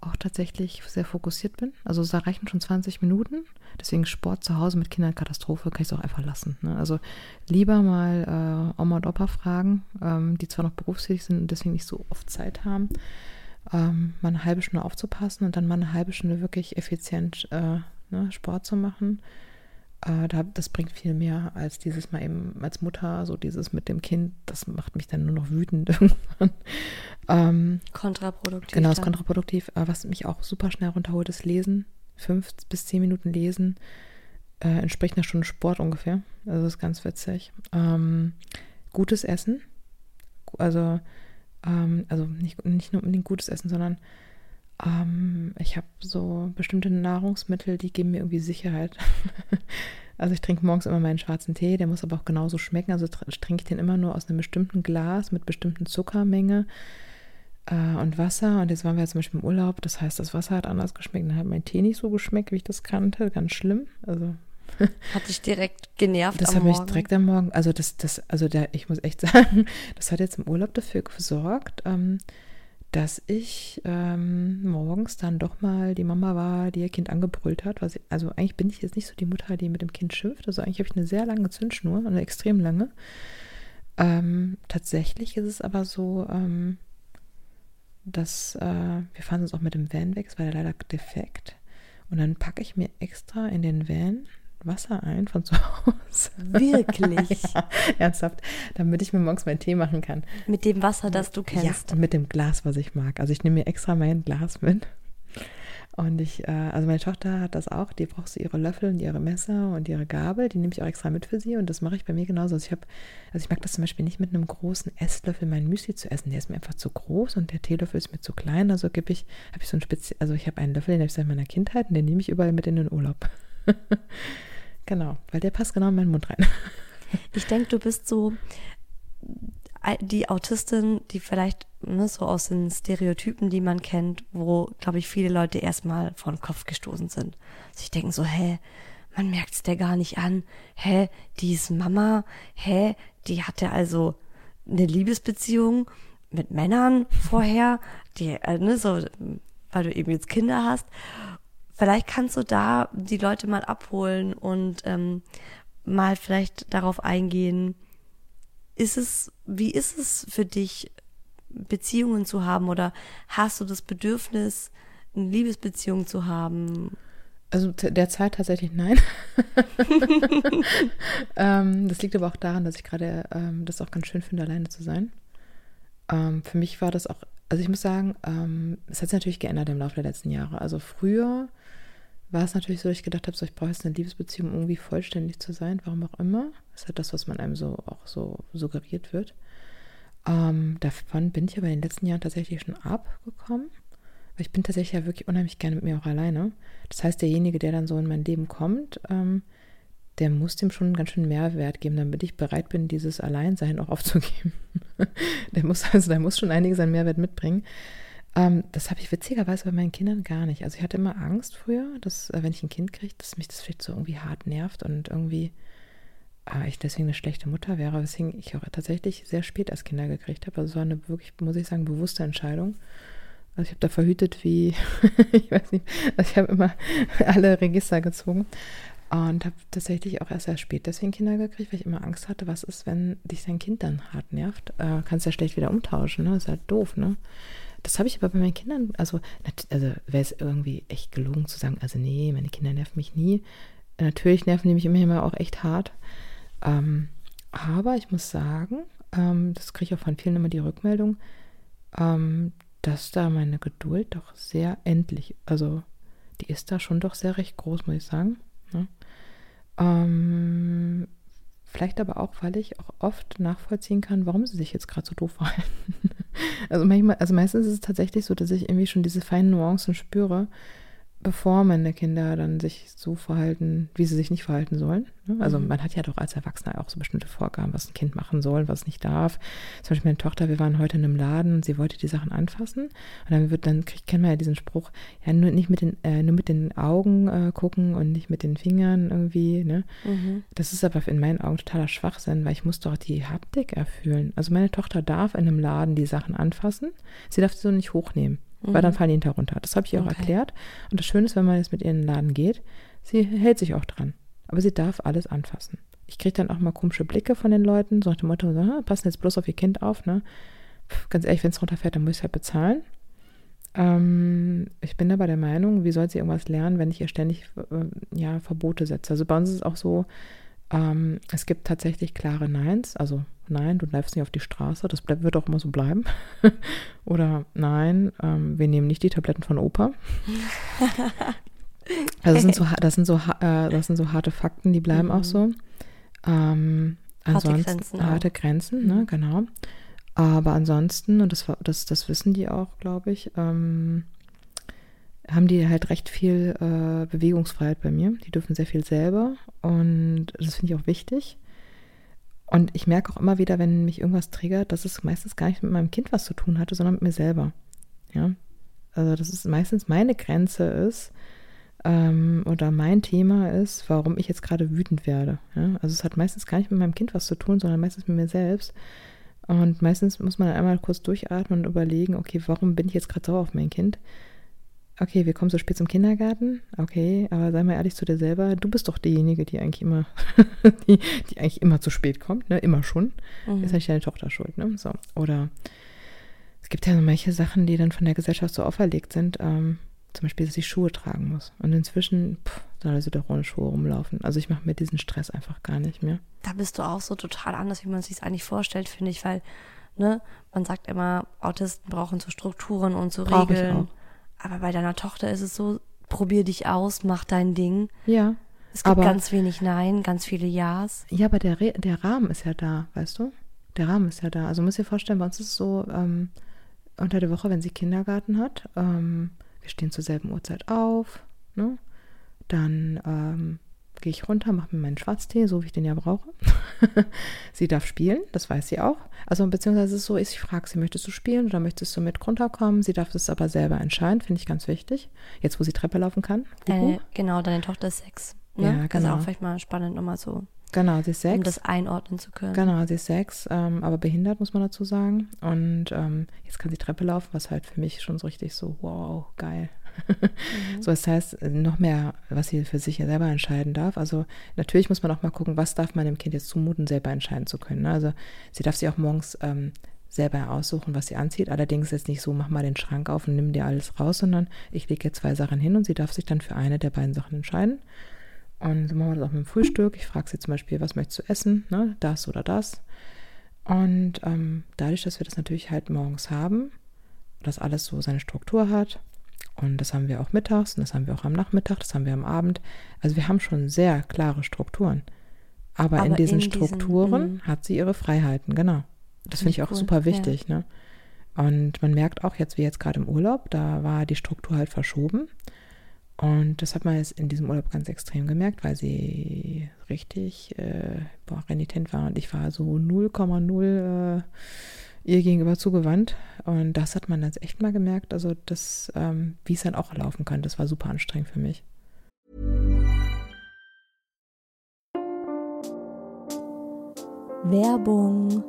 auch tatsächlich sehr fokussiert bin. Also da reichen schon 20 Minuten. Deswegen Sport zu Hause mit Kindern Katastrophe, kann ich es auch einfach lassen. Ne? Also lieber mal äh, Oma und Opa fragen, ähm, die zwar noch berufstätig sind und deswegen nicht so oft Zeit haben, ähm, mal eine halbe Stunde aufzupassen und dann mal eine halbe Stunde wirklich effizient äh, ne, Sport zu machen. Äh, da, das bringt viel mehr als dieses mal eben als Mutter, so dieses mit dem Kind, das macht mich dann nur noch wütend irgendwann. Ähm, kontraproduktiv. Genau, ist kontraproduktiv. Aber was mich auch super schnell runterholt, ist Lesen. Fünf bis zehn Minuten Lesen äh, entspricht einer Stunde Sport ungefähr. Also das ist ganz witzig. Ähm, gutes Essen. Also, ähm, also nicht, nicht nur unbedingt gutes Essen, sondern ähm, ich habe so bestimmte Nahrungsmittel, die geben mir irgendwie Sicherheit. also ich trinke morgens immer meinen schwarzen Tee, der muss aber auch genauso schmecken. Also tr- trinke ich den immer nur aus einem bestimmten Glas mit bestimmten Zuckermenge äh, und Wasser. Und jetzt waren wir jetzt zum Beispiel im Urlaub. Das heißt, das Wasser hat anders geschmeckt. Dann hat mein Tee nicht so geschmeckt, wie ich das kannte. Ganz schlimm. Also Hat dich direkt genervt das hat mich direkt am Morgen. Also das, das, also der, ich muss echt sagen, das hat jetzt im Urlaub dafür gesorgt, ähm, dass ich ähm, morgens dann doch mal die Mama war, die ihr Kind angebrüllt hat. Ich, also eigentlich bin ich jetzt nicht so die Mutter, die mit dem Kind schimpft. Also eigentlich habe ich eine sehr lange Zündschnur, eine extrem lange. Ähm, tatsächlich ist es aber so, ähm, dass äh, wir fahren uns auch mit dem Van weg, es war ja leider defekt. Und dann packe ich mir extra in den Van Wasser ein von zu Hause. Wirklich? ja, ernsthaft, damit ich mir morgens meinen Tee machen kann. Mit dem Wasser, das du Ja, kennst. und mit dem Glas, was ich mag. Also ich nehme mir extra mein Glas mit. Und ich, äh, also meine Tochter hat das auch, die braucht so ihre Löffel und ihre Messer und ihre Gabel, die nehme ich auch extra mit für sie und das mache ich bei mir genauso. Also ich habe, also ich mag das zum Beispiel nicht mit einem großen Esslöffel mein Müsli zu essen, der ist mir einfach zu groß und der Teelöffel ist mir zu klein, also gebe ich, habe ich so ein Spezi also ich habe einen Löffel, den habe ich seit meiner Kindheit und den nehme ich überall mit in den Urlaub. genau, weil der passt genau in meinen Mund rein. Ich denke, du bist so äh, die Autistin, die vielleicht ne, so aus den Stereotypen, die man kennt, wo, glaube ich, viele Leute erstmal vor den Kopf gestoßen sind. Sich denken so, hä, man merkt es der gar nicht an. Hä, die ist Mama. Hä, die hatte also eine Liebesbeziehung mit Männern vorher, die, äh, ne, so, weil du eben jetzt Kinder hast. Vielleicht kannst du da die Leute mal abholen und ähm, mal vielleicht darauf eingehen, ist es, wie ist es für dich, Beziehungen zu haben oder hast du das Bedürfnis, eine Liebesbeziehung zu haben? Also derzeit tatsächlich nein. ähm, das liegt aber auch daran, dass ich gerade ähm, das auch ganz schön finde, alleine zu sein. Ähm, für mich war das auch, also ich muss sagen, ähm, es hat sich natürlich geändert im Laufe der letzten Jahre. Also früher war es natürlich so, dass ich gedacht habe, so, ich brauche jetzt eine Liebesbeziehung, um irgendwie vollständig zu sein, warum auch immer. Das ist halt das, was man einem so auch so suggeriert wird. Ähm, davon bin ich aber in den letzten Jahren tatsächlich schon abgekommen. Weil ich bin tatsächlich ja wirklich unheimlich gerne mit mir auch alleine. Das heißt, derjenige, der dann so in mein Leben kommt, ähm, der muss dem schon ganz schön Mehrwert geben, damit ich bereit bin, dieses Alleinsein auch aufzugeben. der muss also, der muss schon einiges an Mehrwert mitbringen. Ähm, das habe ich witzigerweise bei meinen Kindern gar nicht. Also ich hatte immer Angst früher, dass, äh, wenn ich ein Kind kriege, dass mich das vielleicht so irgendwie hart nervt und irgendwie äh, ich deswegen eine schlechte Mutter wäre, weswegen ich auch tatsächlich sehr spät als Kinder gekriegt habe. Also es war eine wirklich, muss ich sagen, bewusste Entscheidung. Also ich habe da verhütet wie, ich weiß nicht, also ich habe immer alle Register gezogen und habe tatsächlich auch erst sehr spät deswegen Kinder gekriegt, weil ich immer Angst hatte, was ist, wenn dich dein Kind dann hart nervt? Äh, kannst ja schlecht wieder umtauschen, ne? ist halt doof, ne? Das habe ich aber bei meinen Kindern, also, also wäre es irgendwie echt gelogen zu sagen, also nee, meine Kinder nerven mich nie. Natürlich nerven die mich immer, immer auch echt hart. Ähm, aber ich muss sagen, ähm, das kriege ich auch von vielen immer die Rückmeldung, ähm, dass da meine Geduld doch sehr endlich, also die ist da schon doch sehr recht groß, muss ich sagen. Ne? Vielleicht aber auch, weil ich auch oft nachvollziehen kann, warum sie sich jetzt gerade so doof verhalten. also manchmal, also meistens ist es tatsächlich so, dass ich irgendwie schon diese feinen Nuancen spüre, bevor meine Kinder dann sich so verhalten, wie sie sich nicht verhalten sollen. Ne? Also mhm. man hat ja doch als Erwachsener auch so bestimmte Vorgaben, was ein Kind machen soll, was nicht darf. Zum Beispiel meine Tochter, wir waren heute in einem Laden und sie wollte die Sachen anfassen. Und dann wird dann, kriegt, kennen wir ja diesen Spruch, ja, nur nicht mit den, äh, nur mit den Augen äh, gucken und nicht mit den Fingern irgendwie. Ne? Mhm. Das ist aber in meinen Augen totaler Schwachsinn, weil ich muss doch die Haptik erfüllen. Also meine Tochter darf in einem Laden die Sachen anfassen, sie darf sie so nicht hochnehmen mhm. weil dann mhm. fallen die hinter runter. Das habe ich ihr auch okay. erklärt. Und das Schöne ist, wenn man jetzt mit ihr in den Laden geht, sie hält sich auch dran. Aber sie darf alles anfassen. Ich kriege dann auch mal komische Blicke von den Leuten, so nach dem Motto, so, passen jetzt bloß auf ihr Kind auf, ne? Pff, ganz ehrlich, wenn es runterfällt, dann muss ich es halt bezahlen. Ähm, ich bin aber der Meinung, wie soll sie irgendwas lernen, wenn ich ihr ständig äh, ja, Verbote setze? Also bei uns ist es auch so, ähm, es gibt tatsächlich klare Neins, also nein, du läufst nicht auf die Straße, das bleib, wird auch immer so bleiben. Oder nein, ähm, wir nehmen nicht die Tabletten von Opa. Also das sind so, das sind so, äh, das sind so harte Fakten, die bleiben mhm. auch so. Ähm, harte Grenzen. Harte auch. Grenzen, ne, mhm. genau. Aber ansonsten, und das, das, das wissen die auch, glaube ich, ähm, haben die halt recht viel äh, Bewegungsfreiheit bei mir. Die dürfen sehr viel selber und das finde ich auch wichtig. Und ich merke auch immer wieder, wenn mich irgendwas triggert, dass es meistens gar nicht mit meinem Kind was zu tun hatte, sondern mit mir selber. Ja, also dass es meistens meine Grenze ist ähm, oder mein Thema ist, warum ich jetzt gerade wütend werde. Ja? Also es hat meistens gar nicht mit meinem Kind was zu tun, sondern meistens mit mir selbst. Und meistens muss man einmal kurz durchatmen und überlegen, okay, warum bin ich jetzt gerade sauer auf mein Kind? Okay, wir kommen so spät zum Kindergarten, okay, aber sei mal ehrlich zu dir selber, du bist doch diejenige, die eigentlich immer, die, die eigentlich immer zu spät kommt, ne, immer schon. Mhm. Ist nicht deine Tochter schuld, ne, so. Oder es gibt ja so manche Sachen, die dann von der Gesellschaft so auferlegt sind, ähm, zum Beispiel, dass ich Schuhe tragen muss. Und inzwischen pff, soll also doch ohne Schuhe rumlaufen. Also ich mache mir diesen Stress einfach gar nicht mehr. Da bist du auch so total anders, wie man sich eigentlich vorstellt, finde ich, weil, ne, man sagt immer, Autisten brauchen so Strukturen und so Brauch Regeln. Aber bei deiner Tochter ist es so, probier dich aus, mach dein Ding. Ja. Es gibt aber, ganz wenig Nein, ganz viele Ja's. Ja, aber der, der Rahmen ist ja da, weißt du? Der Rahmen ist ja da. Also muss dir vorstellen, bei uns ist es so, ähm, unter der Woche, wenn sie Kindergarten hat, ähm, wir stehen zur selben Uhrzeit auf, ne? Dann ähm, gehe ich runter, mache mir meinen Schwarztee, so wie ich den ja brauche. sie darf spielen, das weiß sie auch. Also beziehungsweise es ist so ist, ich frage sie, möchtest du spielen oder möchtest du mit runterkommen? Sie darf es aber selber entscheiden, finde ich ganz wichtig. Jetzt, wo sie Treppe laufen kann. Deine, genau, deine Tochter ist sechs. Ne? Ja, genau. Das ist auch vielleicht mal spannend, nochmal so. Genau, sie ist sechs. Um das einordnen zu können. Genau, sie ist sechs, ähm, aber behindert, muss man dazu sagen. Und ähm, jetzt kann sie Treppe laufen, was halt für mich schon so richtig so, wow, geil. Mhm. So, das heißt, noch mehr, was sie für sich selber entscheiden darf. Also natürlich muss man auch mal gucken, was darf man dem Kind jetzt zumuten, selber entscheiden zu können. Ne? Also sie darf sich auch morgens ähm, selber aussuchen, was sie anzieht. Allerdings ist nicht so, mach mal den Schrank auf und nimm dir alles raus, sondern ich lege ihr zwei Sachen hin und sie darf sich dann für eine der beiden Sachen entscheiden. Und so machen wir das auch mit dem Frühstück. Ich frage sie zum Beispiel, was möchtest du essen? Ne? Das oder das. Und ähm, dadurch, dass wir das natürlich halt morgens haben, dass alles so seine Struktur hat, und das haben wir auch mittags und das haben wir auch am Nachmittag, das haben wir am Abend. Also wir haben schon sehr klare Strukturen. Aber, Aber in diesen in Strukturen diesen, hat sie ihre Freiheiten, genau. Das finde ich auch cool, super wichtig. Ja. Ne? Und man merkt auch jetzt, wie jetzt gerade im Urlaub, da war die Struktur halt verschoben. Und das hat man jetzt in diesem Urlaub ganz extrem gemerkt, weil sie richtig äh, boah, renitent war und ich war so 0,0 äh, ihr gegenüber zugewandt. Und das hat man jetzt echt mal gemerkt, also das, ähm, wie es dann auch laufen kann. Das war super anstrengend für mich. Werbung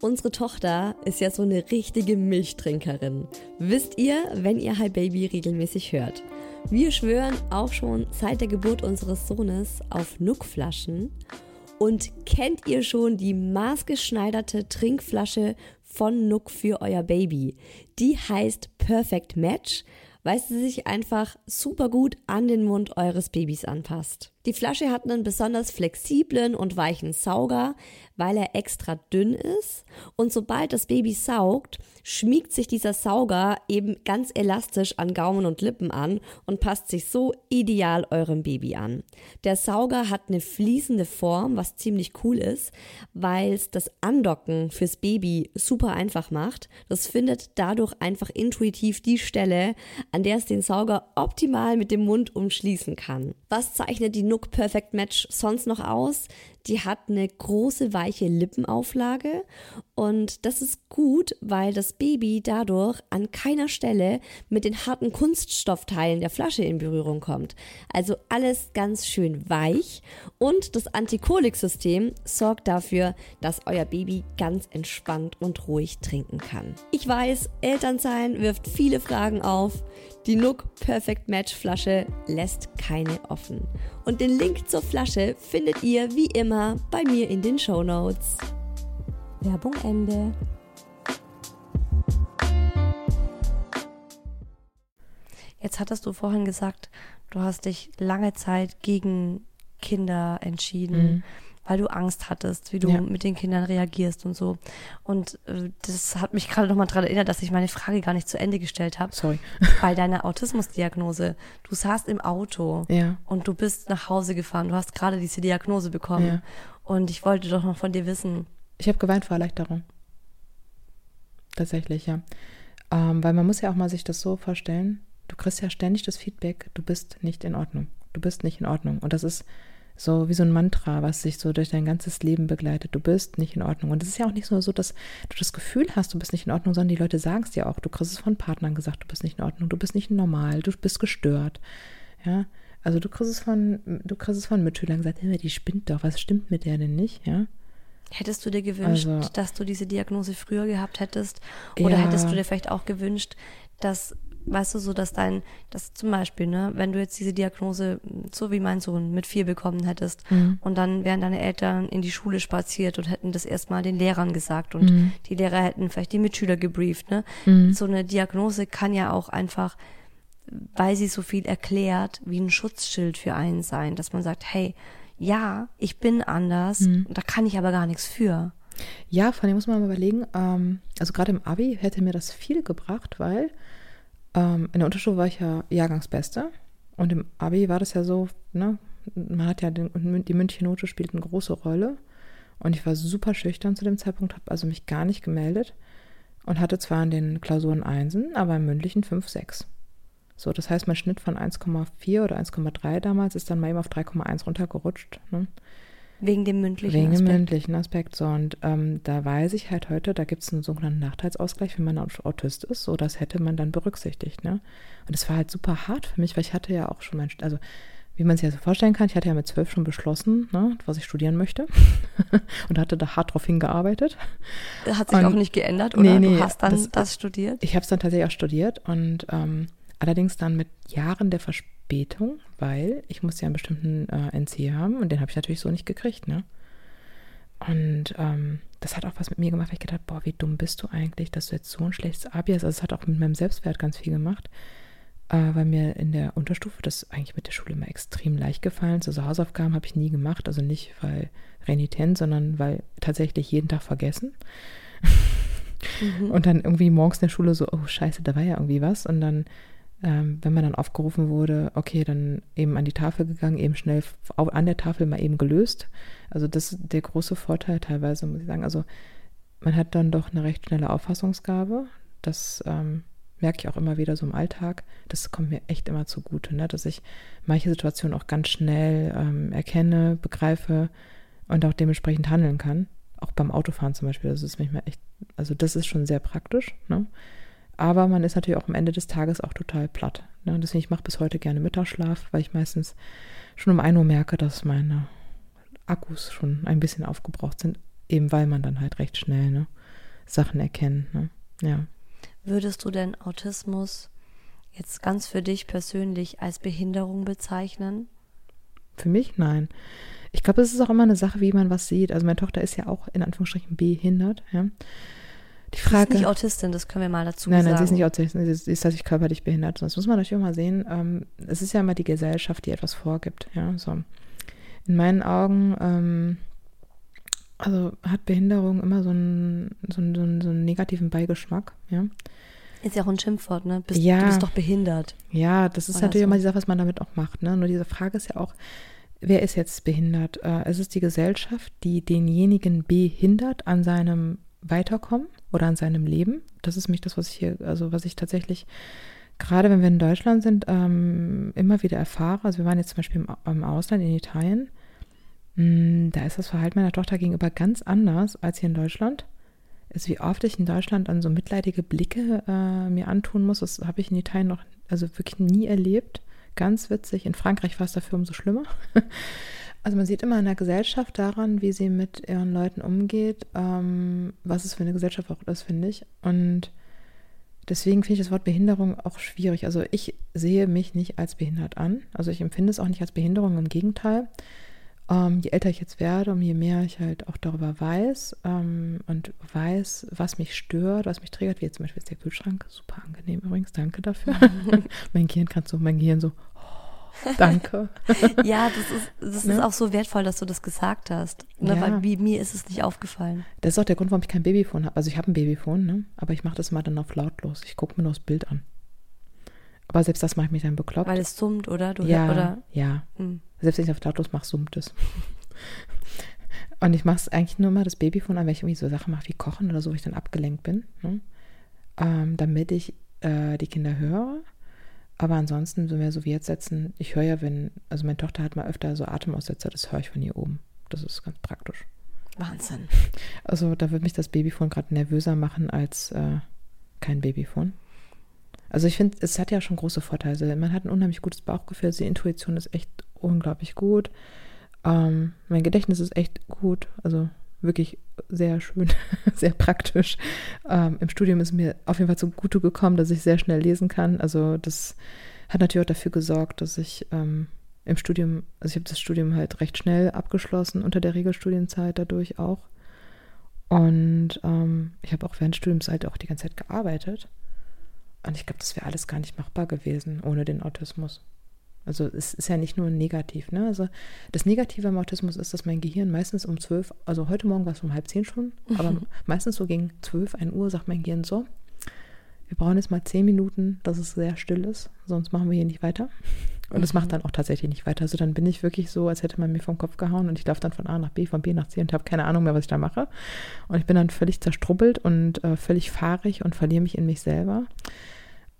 Unsere Tochter ist ja so eine richtige Milchtrinkerin. Wisst ihr, wenn ihr Hi Baby regelmäßig hört. Wir schwören auch schon seit der Geburt unseres Sohnes auf Nuckflaschen. Und kennt ihr schon die maßgeschneiderte Trinkflasche von Nuck für euer Baby? Die heißt Perfect Match, weil sie sich einfach super gut an den Mund eures Babys anpasst. Die Flasche hat einen besonders flexiblen und weichen Sauger, weil er extra dünn ist. Und sobald das Baby saugt, schmiegt sich dieser Sauger eben ganz elastisch an Gaumen und Lippen an und passt sich so ideal eurem Baby an. Der Sauger hat eine fließende Form, was ziemlich cool ist, weil es das Andocken fürs Baby super einfach macht. Das findet dadurch einfach intuitiv die Stelle, an der es den Sauger optimal mit dem Mund umschließen kann. Was zeichnet die Nook Perfect Match sonst noch aus? Die hat eine große weiche Lippenauflage und das ist gut, weil das Baby dadurch an keiner Stelle mit den harten Kunststoffteilen der Flasche in Berührung kommt. Also alles ganz schön weich und das Antikolik-System sorgt dafür, dass euer Baby ganz entspannt und ruhig trinken kann. Ich weiß, Elternsein wirft viele Fragen auf. Die Nook Perfect Match Flasche lässt keine offen. Und den Link zur Flasche findet ihr wie immer bei mir in den Show Notes. Werbung Ende. Jetzt hattest du vorhin gesagt, du hast dich lange Zeit gegen Kinder entschieden. Mhm weil du Angst hattest, wie du ja. mit den Kindern reagierst und so. Und äh, das hat mich gerade nochmal daran erinnert, dass ich meine Frage gar nicht zu Ende gestellt habe. Sorry. Bei deiner Autismusdiagnose. Du saßt im Auto ja. und du bist nach Hause gefahren. Du hast gerade diese Diagnose bekommen. Ja. Und ich wollte doch noch von dir wissen. Ich habe geweint vor Erleichterung. Tatsächlich, ja. Ähm, weil man muss ja auch mal sich das so vorstellen, du kriegst ja ständig das Feedback, du bist nicht in Ordnung. Du bist nicht in Ordnung. Und das ist so wie so ein Mantra, was sich so durch dein ganzes Leben begleitet. Du bist nicht in Ordnung. Und es ist ja auch nicht nur so, dass du das Gefühl hast, du bist nicht in Ordnung, sondern die Leute sagen es dir auch. Du kriegst es von Partnern gesagt, du bist nicht in Ordnung, du bist nicht normal, du bist gestört. Ja, also du kriegst es von, du kriegst es von Mitschülern gesagt, die spinnt doch, was stimmt mit der denn nicht, ja? Hättest du dir gewünscht, also, dass du diese Diagnose früher gehabt hättest? Oder ja. hättest du dir vielleicht auch gewünscht, dass weißt du, so dass dein, dass zum Beispiel, ne, wenn du jetzt diese Diagnose, so wie mein Sohn, mit vier bekommen hättest mhm. und dann wären deine Eltern in die Schule spaziert und hätten das erstmal den Lehrern gesagt und mhm. die Lehrer hätten vielleicht die Mitschüler gebrieft, ne? Mhm. So eine Diagnose kann ja auch einfach, weil sie so viel erklärt, wie ein Schutzschild für einen sein, dass man sagt, hey, ja, ich bin anders, mhm. da kann ich aber gar nichts für. Ja, vor allem muss man mal überlegen, ähm, also gerade im Abi hätte mir das viel gebracht, weil ähm, in der Unterschule war ich ja Jahrgangsbeste und im Abi war das ja so, ne, man hat ja den, die mündliche Note spielt eine große Rolle und ich war super schüchtern zu dem Zeitpunkt, habe also mich gar nicht gemeldet und hatte zwar in den Klausuren Einsen, aber im mündlichen 5, 6. So, das heißt, mein Schnitt von 1,4 oder 1,3 damals ist dann mal eben auf 3,1 runtergerutscht. Ne? Wegen dem mündlichen Wegen Aspekt. dem mündlichen Aspekt. So, und ähm, da weiß ich halt heute, da gibt es einen sogenannten Nachteilsausgleich, wenn man Autist ist. So, das hätte man dann berücksichtigt. Ne? Und es war halt super hart für mich, weil ich hatte ja auch schon mein, also wie man sich ja so vorstellen kann, ich hatte ja mit zwölf schon beschlossen, ne, was ich studieren möchte und hatte da hart drauf hingearbeitet. Hat sich und, auch nicht geändert, oder? Nee, nee, du hast dann das, das studiert? Ich habe es dann tatsächlich auch studiert und ähm, allerdings dann mit Jahren der Verspätung, weil ich musste ja einen bestimmten äh, NC haben und den habe ich natürlich so nicht gekriegt, ne? Und ähm, das hat auch was mit mir gemacht, weil ich gedacht, boah, wie dumm bist du eigentlich, dass du jetzt so ein schlechtes Abi hast. Also es hat auch mit meinem Selbstwert ganz viel gemacht, äh, weil mir in der Unterstufe das eigentlich mit der Schule immer extrem leicht gefallen ist. Also Hausaufgaben habe ich nie gemacht, also nicht weil renitent, sondern weil tatsächlich jeden Tag vergessen. Mhm. Und dann irgendwie morgens in der Schule so, oh scheiße, da war ja irgendwie was. Und dann, ähm, wenn man dann aufgerufen wurde, okay, dann eben an die Tafel gegangen, eben schnell an der Tafel mal eben gelöst. Also das ist der große Vorteil teilweise, muss ich sagen. Also man hat dann doch eine recht schnelle Auffassungsgabe. Das ähm, merke ich auch immer wieder so im Alltag. Das kommt mir echt immer zugute, ne? dass ich manche Situationen auch ganz schnell ähm, erkenne, begreife und auch dementsprechend handeln kann. Auch beim Autofahren zum Beispiel. Das ist manchmal echt, also das ist schon sehr praktisch. Ne? Aber man ist natürlich auch am Ende des Tages auch total platt. Ne? Deswegen, ich mache bis heute gerne Mittagsschlaf, weil ich meistens schon um 1 Uhr merke, dass meine Akkus schon ein bisschen aufgebraucht sind, eben weil man dann halt recht schnell ne, Sachen erkennt. Ne? Ja. Würdest du denn Autismus jetzt ganz für dich persönlich als Behinderung bezeichnen? Für mich nein. Ich glaube, es ist auch immer eine Sache, wie man was sieht. Also meine Tochter ist ja auch in Anführungsstrichen behindert. Ja. Die Frage, sie ist nicht Autistin, das können wir mal dazu nein, sagen. Nein, sie ist nicht Autistin, sie ist, sie ist tatsächlich körperlich behindert. Das muss man natürlich auch mal sehen. Ähm, es ist ja immer die Gesellschaft, die etwas vorgibt. Ja, so. In meinen Augen, ähm, also hat Behinderung immer so einen, so, einen, so, einen, so einen negativen Beigeschmack. Ja. Ist ja auch ein Schimpfwort, ne? Bist, ja. Du bist doch behindert. Ja, das ist Oder natürlich so. immer die Sache, was man damit auch macht. Ne? Nur diese Frage ist ja auch, wer ist jetzt behindert? Äh, es ist die Gesellschaft, die denjenigen behindert an seinem Weiterkommen oder an seinem Leben. Das ist mich das, was ich hier, also was ich tatsächlich, gerade wenn wir in Deutschland sind, ähm, immer wieder erfahre. Also wir waren jetzt zum Beispiel im, im Ausland, in Italien. Mh, da ist das Verhalten meiner Tochter gegenüber ganz anders als hier in Deutschland. Ist wie oft ich in Deutschland an so mitleidige Blicke äh, mir antun muss, das habe ich in Italien noch, also wirklich nie erlebt. Ganz witzig. In Frankreich war es dafür umso schlimmer. Also man sieht immer in der Gesellschaft daran, wie sie mit ihren Leuten umgeht, ähm, was es für eine Gesellschaft auch ist, finde ich. Und deswegen finde ich das Wort Behinderung auch schwierig. Also ich sehe mich nicht als behindert an. Also ich empfinde es auch nicht als Behinderung, im Gegenteil. Ähm, je älter ich jetzt werde, um je mehr ich halt auch darüber weiß ähm, und weiß, was mich stört, was mich triggert, wie jetzt zum Beispiel ist der Kühlschrank, super angenehm übrigens, danke dafür. mein Gehirn kann so, mein Gehirn so, danke. ja, das ist, das ne? ist auch so wertvoll, dass du das gesagt hast. Ne? Ja. Weil wie, mir ist es nicht aufgefallen. Das ist auch der Grund, warum ich kein Babyphone habe. Also ich habe ein Babyphone, ne? aber ich mache das mal dann auf lautlos. Ich gucke mir nur das Bild an. Aber selbst das mache ich mich dann bekloppt. Weil es summt, oder? Du ja, oder? ja. Mhm. Selbst wenn ich auf lautlos mache, summt es. Und ich mache es eigentlich nur mal das Babyphone an, wenn ich irgendwie so Sachen mache wie Kochen oder so, wo ich dann abgelenkt bin. Ne? Ähm, damit ich äh, die Kinder höre. Aber ansonsten, so mehr so wie jetzt setzen, ich höre ja, wenn, also meine Tochter hat mal öfter so Atemaussetzer, das höre ich von hier oben. Das ist ganz praktisch. Wahnsinn. Also da würde mich das Babyphone gerade nervöser machen als äh, kein Babyphone. Also ich finde, es hat ja schon große Vorteile. Man hat ein unheimlich gutes Bauchgefühl, also die Intuition ist echt unglaublich gut. Ähm, mein Gedächtnis ist echt gut, also wirklich sehr schön, sehr praktisch. Ähm, Im Studium ist mir auf jeden Fall zugute gekommen, dass ich sehr schnell lesen kann. Also das hat natürlich auch dafür gesorgt, dass ich ähm, im Studium, also ich habe das Studium halt recht schnell abgeschlossen, unter der Regelstudienzeit dadurch auch. Und ähm, ich habe auch während Studiums halt auch die ganze Zeit gearbeitet. Und ich glaube, das wäre alles gar nicht machbar gewesen ohne den Autismus. Also es ist ja nicht nur negativ. Ne? Also das Negative am Autismus ist, dass mein Gehirn meistens um zwölf, also heute Morgen war es um halb zehn schon, aber meistens so gegen zwölf, ein Uhr sagt mein Gehirn so, wir brauchen jetzt mal zehn Minuten, dass es sehr still ist, sonst machen wir hier nicht weiter. Und es mhm. macht dann auch tatsächlich nicht weiter. Also dann bin ich wirklich so, als hätte man mir vom Kopf gehauen und ich laufe dann von A nach B, von B nach C und habe keine Ahnung mehr, was ich da mache. Und ich bin dann völlig zerstrubbelt und äh, völlig fahrig und verliere mich in mich selber.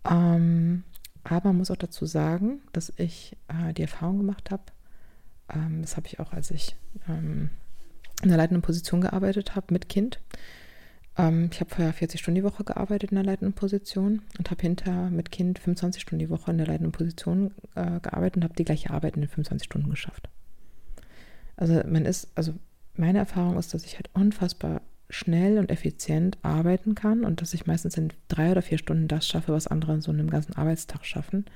Ähm, aber man muss auch dazu sagen, dass ich äh, die Erfahrung gemacht habe, ähm, das habe ich auch, als ich ähm, in der leitenden Position gearbeitet habe mit Kind. Ähm, ich habe vorher 40 Stunden die Woche gearbeitet in der leitenden Position und habe hinter mit Kind 25 Stunden die Woche in der leitenden Position äh, gearbeitet und habe die gleiche Arbeit in den 25 Stunden geschafft. Also man ist, also meine Erfahrung ist, dass ich halt unfassbar schnell und effizient arbeiten kann und dass ich meistens in drei oder vier Stunden das schaffe, was andere in so einem ganzen Arbeitstag schaffen.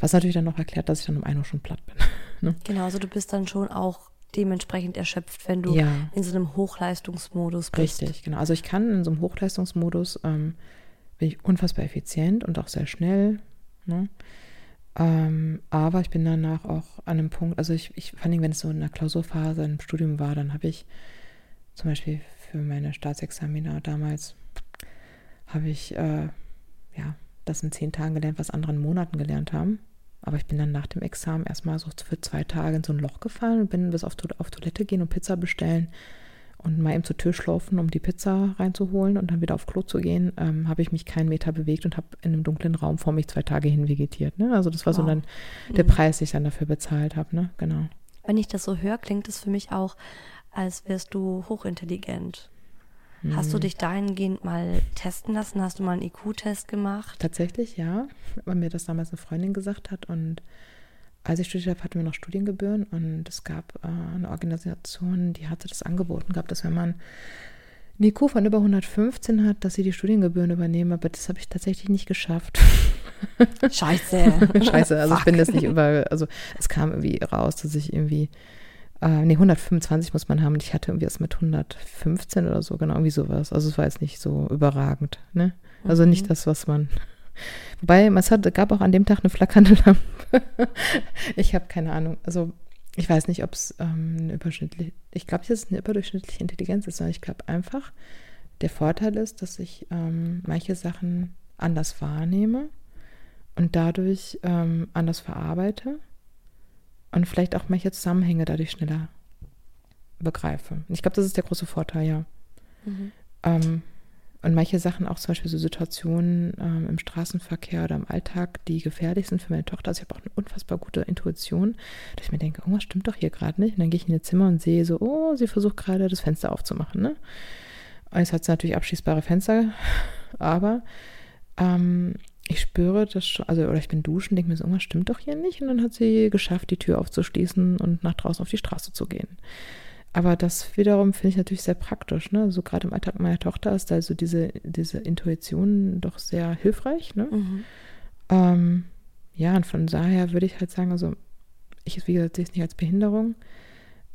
Was natürlich dann noch erklärt, dass ich dann um ein Uhr schon platt bin. ne? Genau, also du bist dann schon auch dementsprechend erschöpft, wenn du Ja. in so einem Hochleistungsmodus bist. Richtig, genau. Also ich kann in so einem Hochleistungsmodus, ähm, bin ich unfassbar effizient und auch sehr schnell. Ne? Ähm, aber ich bin danach auch an einem Punkt, also ich, ich vor allem, wenn es so in der Klausurphase im Studium war, dann habe ich zum Beispiel für meine Staatsexamina damals, habe ich äh, ja das in zehn Tagen gelernt, was andere in Monaten gelernt haben. Aber ich bin dann nach dem Examen erstmal so für zwei Tage in so ein Loch gefallen und bin bis auf, To- auf Toilette gehen und Pizza bestellen und mal eben zur Tür schlaufen, um die Pizza reinzuholen und dann wieder auf Klo zu gehen, ähm, habe ich mich keinen Meter bewegt und habe in einem dunklen Raum vor mich zwei Tage hin vegetiert. Ne? Also das war so Wow. dann der Preis, den ich dann dafür bezahlt habe. Ne? Genau. Wenn ich das so höre, klingt es für mich auch, als wärst du hochintelligent. Hast du dich dahingehend mal testen lassen? Hast du mal einen IQ-Test gemacht? Tatsächlich, ja, weil mir das damals eine Freundin gesagt hat. Und als ich studiert habe, hatten wir noch Studiengebühren und es gab äh, eine Organisation, die hatte das angeboten gehabt, dass wenn man einen IQ von über 115 hat, dass sie die Studiengebühren übernehmen. Aber das habe ich tatsächlich nicht geschafft. Scheiße. Scheiße, also ich Fuck. bin jetzt nicht über, also es kam irgendwie raus, dass ich irgendwie, äh, nee, 125 muss man haben und ich hatte irgendwie erst mit 115 oder so, genau, irgendwie sowas. Also es war jetzt nicht so überragend, ne? Also nicht das, was man, wobei, es hat, gab auch an dem Tag eine flackernde Lampe. ich habe keine Ahnung, also ich weiß nicht, ob es ähm, eine überschnittliche, ich glaube es eine überdurchschnittliche Intelligenz ist, sondern ich glaube einfach, der Vorteil ist, dass ich ähm, manche Sachen anders wahrnehme und dadurch ähm, anders verarbeite und vielleicht auch manche Zusammenhänge dadurch schneller begreife. Ich glaube, das ist der große Vorteil, ja. Mhm. Ähm, und manche Sachen, auch zum Beispiel so Situationen ähm, im Straßenverkehr oder im Alltag, die gefährlich sind für meine Tochter. Also ich habe auch eine unfassbar gute Intuition, dass ich mir denke, irgendwas stimmt doch hier gerade nicht. Und dann gehe ich in ihr Zimmer und sehe so, oh, sie versucht gerade das Fenster aufzumachen. Ne? Jetzt hat sie natürlich abschließbare Fenster, aber ähm, ich spüre das schon, also oder ich bin duschen, denke mir so, irgendwas stimmt doch hier nicht. Und dann hat sie geschafft, die Tür aufzuschließen und nach draußen auf die Straße zu gehen. Aber das wiederum finde ich natürlich sehr praktisch. Ne? So gerade im Alltag meiner Tochter ist also diese, diese Intuition doch sehr hilfreich. Ne? Mhm. Ähm, ja, und von daher würde ich halt sagen, also ich, wie gesagt, sehe es nicht als Behinderung.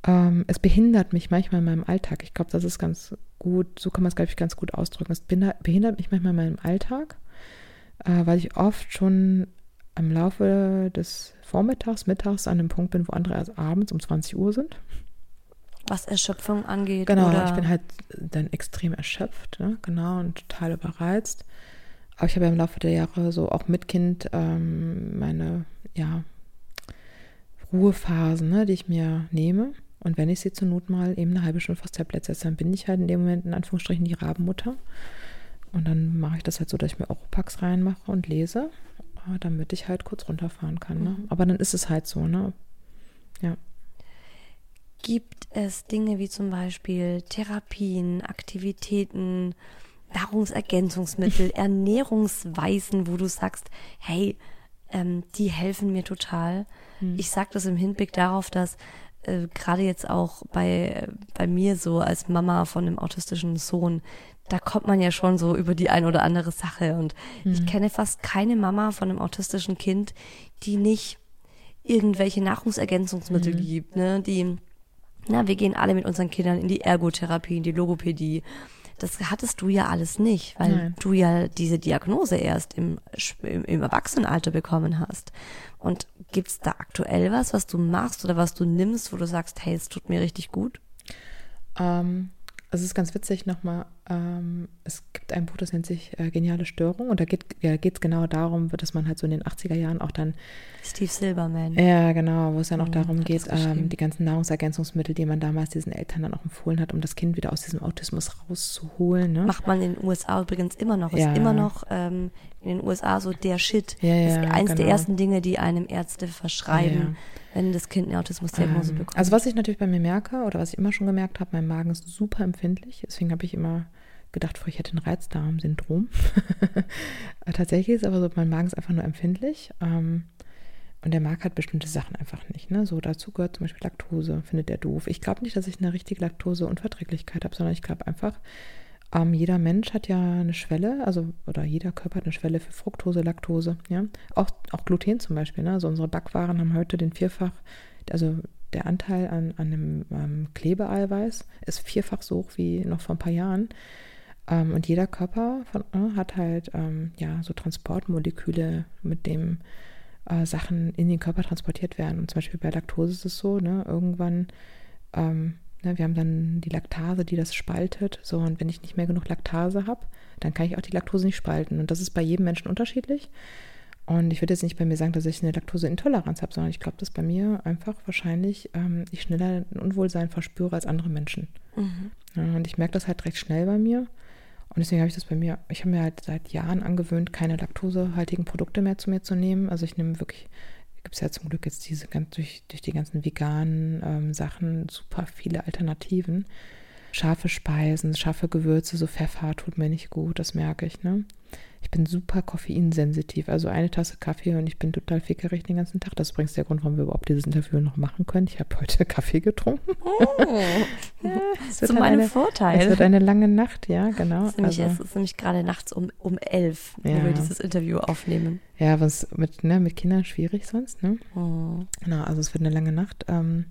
Ähm, es behindert mich manchmal in meinem Alltag. Ich glaube, das ist ganz gut, so kann man es, glaube ich, ganz gut ausdrücken. Es behindert mich manchmal in meinem Alltag, äh, weil ich oft schon im Laufe des Vormittags, Mittags an einem Punkt bin, wo andere erst abends um 20 Uhr sind. Was Erschöpfung angeht. Genau, oder ich bin halt dann extrem erschöpft, ne? genau, und total überreizt. Aber ich habe ja im Laufe der Jahre so auch mit Kind ähm, meine, ja, Ruhephasen, ne, die ich mir nehme. Und wenn ich sie zur Not mal eben eine halbe Stunde vors Tablet setze, dann bin ich halt in dem Moment in Anführungsstrichen die Rabenmutter. Und dann mache ich das halt so, dass ich mir Europax reinmache und lese, äh, damit ich halt kurz runterfahren kann. Ne? Aber dann ist es halt so, ne? Ja. Gibt es Dinge wie zum Beispiel Therapien, Aktivitäten, Nahrungsergänzungsmittel, Ernährungsweisen, wo du sagst, hey, ähm, die helfen mir total. Ich sage das im Hinblick darauf, dass äh, gerade jetzt auch bei, bei mir so als Mama von einem autistischen Sohn, da kommt man ja schon so über die ein oder andere Sache. Und ich kenne fast keine Mama von einem autistischen Kind, die nicht irgendwelche Nahrungsergänzungsmittel gibt, ne, die na, wir gehen alle mit unseren Kindern in die Ergotherapie, in die Logopädie. Das hattest du ja alles nicht, weil Nein. du ja diese Diagnose erst im, im, im Erwachsenenalter bekommen hast. Und gibt's da aktuell was, was du machst oder was du nimmst, wo du sagst, hey, es tut mir richtig gut? Ähm, also es ist ganz witzig nochmal, es gibt ein Buch, das nennt sich äh, Geniale Störung und da geht ja, es genau darum, dass man halt so in den 80er Jahren auch dann, Steve Silberman. ja genau, wo es dann auch Mhm, darum geht, ähm, die ganzen Nahrungsergänzungsmittel, die man damals diesen Eltern dann auch empfohlen hat, um das Kind wieder aus diesem Autismus rauszuholen. Ne? Macht man in den USA übrigens immer noch. Ja. Ist immer noch ähm, in den USA so der Shit. Ja, das ist ja, eins der genau. ersten Dinge, die einem Ärzte verschreiben, Ja, ja. wenn das Kind eine Autismusdiagnose Ähm, bekommt. Also was ich natürlich bei mir merke oder was ich immer schon gemerkt habe, mein Magen ist super empfindlich. Deswegen habe ich immer gedacht, ich hätte ein Reizdarmsyndrom. Tatsächlich ist aber so, mein Magen ist einfach nur empfindlich. Ähm, und der mag halt bestimmte Sachen einfach nicht. Ne? So dazu gehört zum Beispiel Laktose, findet er doof. Ich glaube nicht, dass ich eine richtige Laktoseunverträglichkeit habe, sondern ich glaube einfach, ähm, jeder Mensch hat ja eine Schwelle, also oder jeder Körper hat eine Schwelle für Fructose, Laktose, ja. Auch, auch Gluten zum Beispiel, ne? Also unsere Backwaren haben heute den vierfach, also der Anteil an, an dem ähm, Klebeeiweiß ist vierfach so hoch wie noch vor ein paar Jahren. Ähm, und jeder Körper von, äh, hat halt ähm, ja so Transportmoleküle, mit dem äh, Sachen in den Körper transportiert werden. Und zum Beispiel bei Laktose ist es so, ne, irgendwann, ähm, ne, wir haben dann die Laktase, die das spaltet. So, und wenn ich nicht mehr genug Laktase habe, dann kann ich auch die Laktose nicht spalten. Und das ist bei jedem Menschen unterschiedlich. Und ich würde jetzt nicht bei mir sagen, dass ich eine Laktoseintoleranz habe, sondern ich glaube, dass bei mir einfach wahrscheinlich ähm, ich schneller ein Unwohlsein verspüre als andere Menschen. Mhm. Ja, und ich merke das halt recht schnell bei mir. Und deswegen habe ich das bei mir, ich habe mir halt seit Jahren angewöhnt, keine laktosehaltigen Produkte mehr zu mir zu nehmen. Also ich nehme wirklich, gibt es ja zum Glück jetzt diese ganz durch, durch die ganzen veganen ähm, Sachen super viele Alternativen. Scharfe Speisen, scharfe Gewürze, so Pfeffer tut mir nicht gut, das merke ich, ne? Ich bin super koffeinsensitiv. Also eine Tasse Kaffee und ich bin total fickerig den ganzen Tag. Das ist übrigens der Grund, warum wir überhaupt dieses Interview noch machen können. Ich habe heute Kaffee getrunken. Oh, ja, zu meinem eine, Vorteil. Es wird eine lange Nacht, ja, genau. Es ist nämlich, also, es ist nämlich gerade nachts um, um elf, ja. wo wir dieses Interview aufnehmen. Ja, was mit, ne, mit Kindern schwierig sonst, ne? Oh. Genau, also es wird eine lange Nacht. Ähm,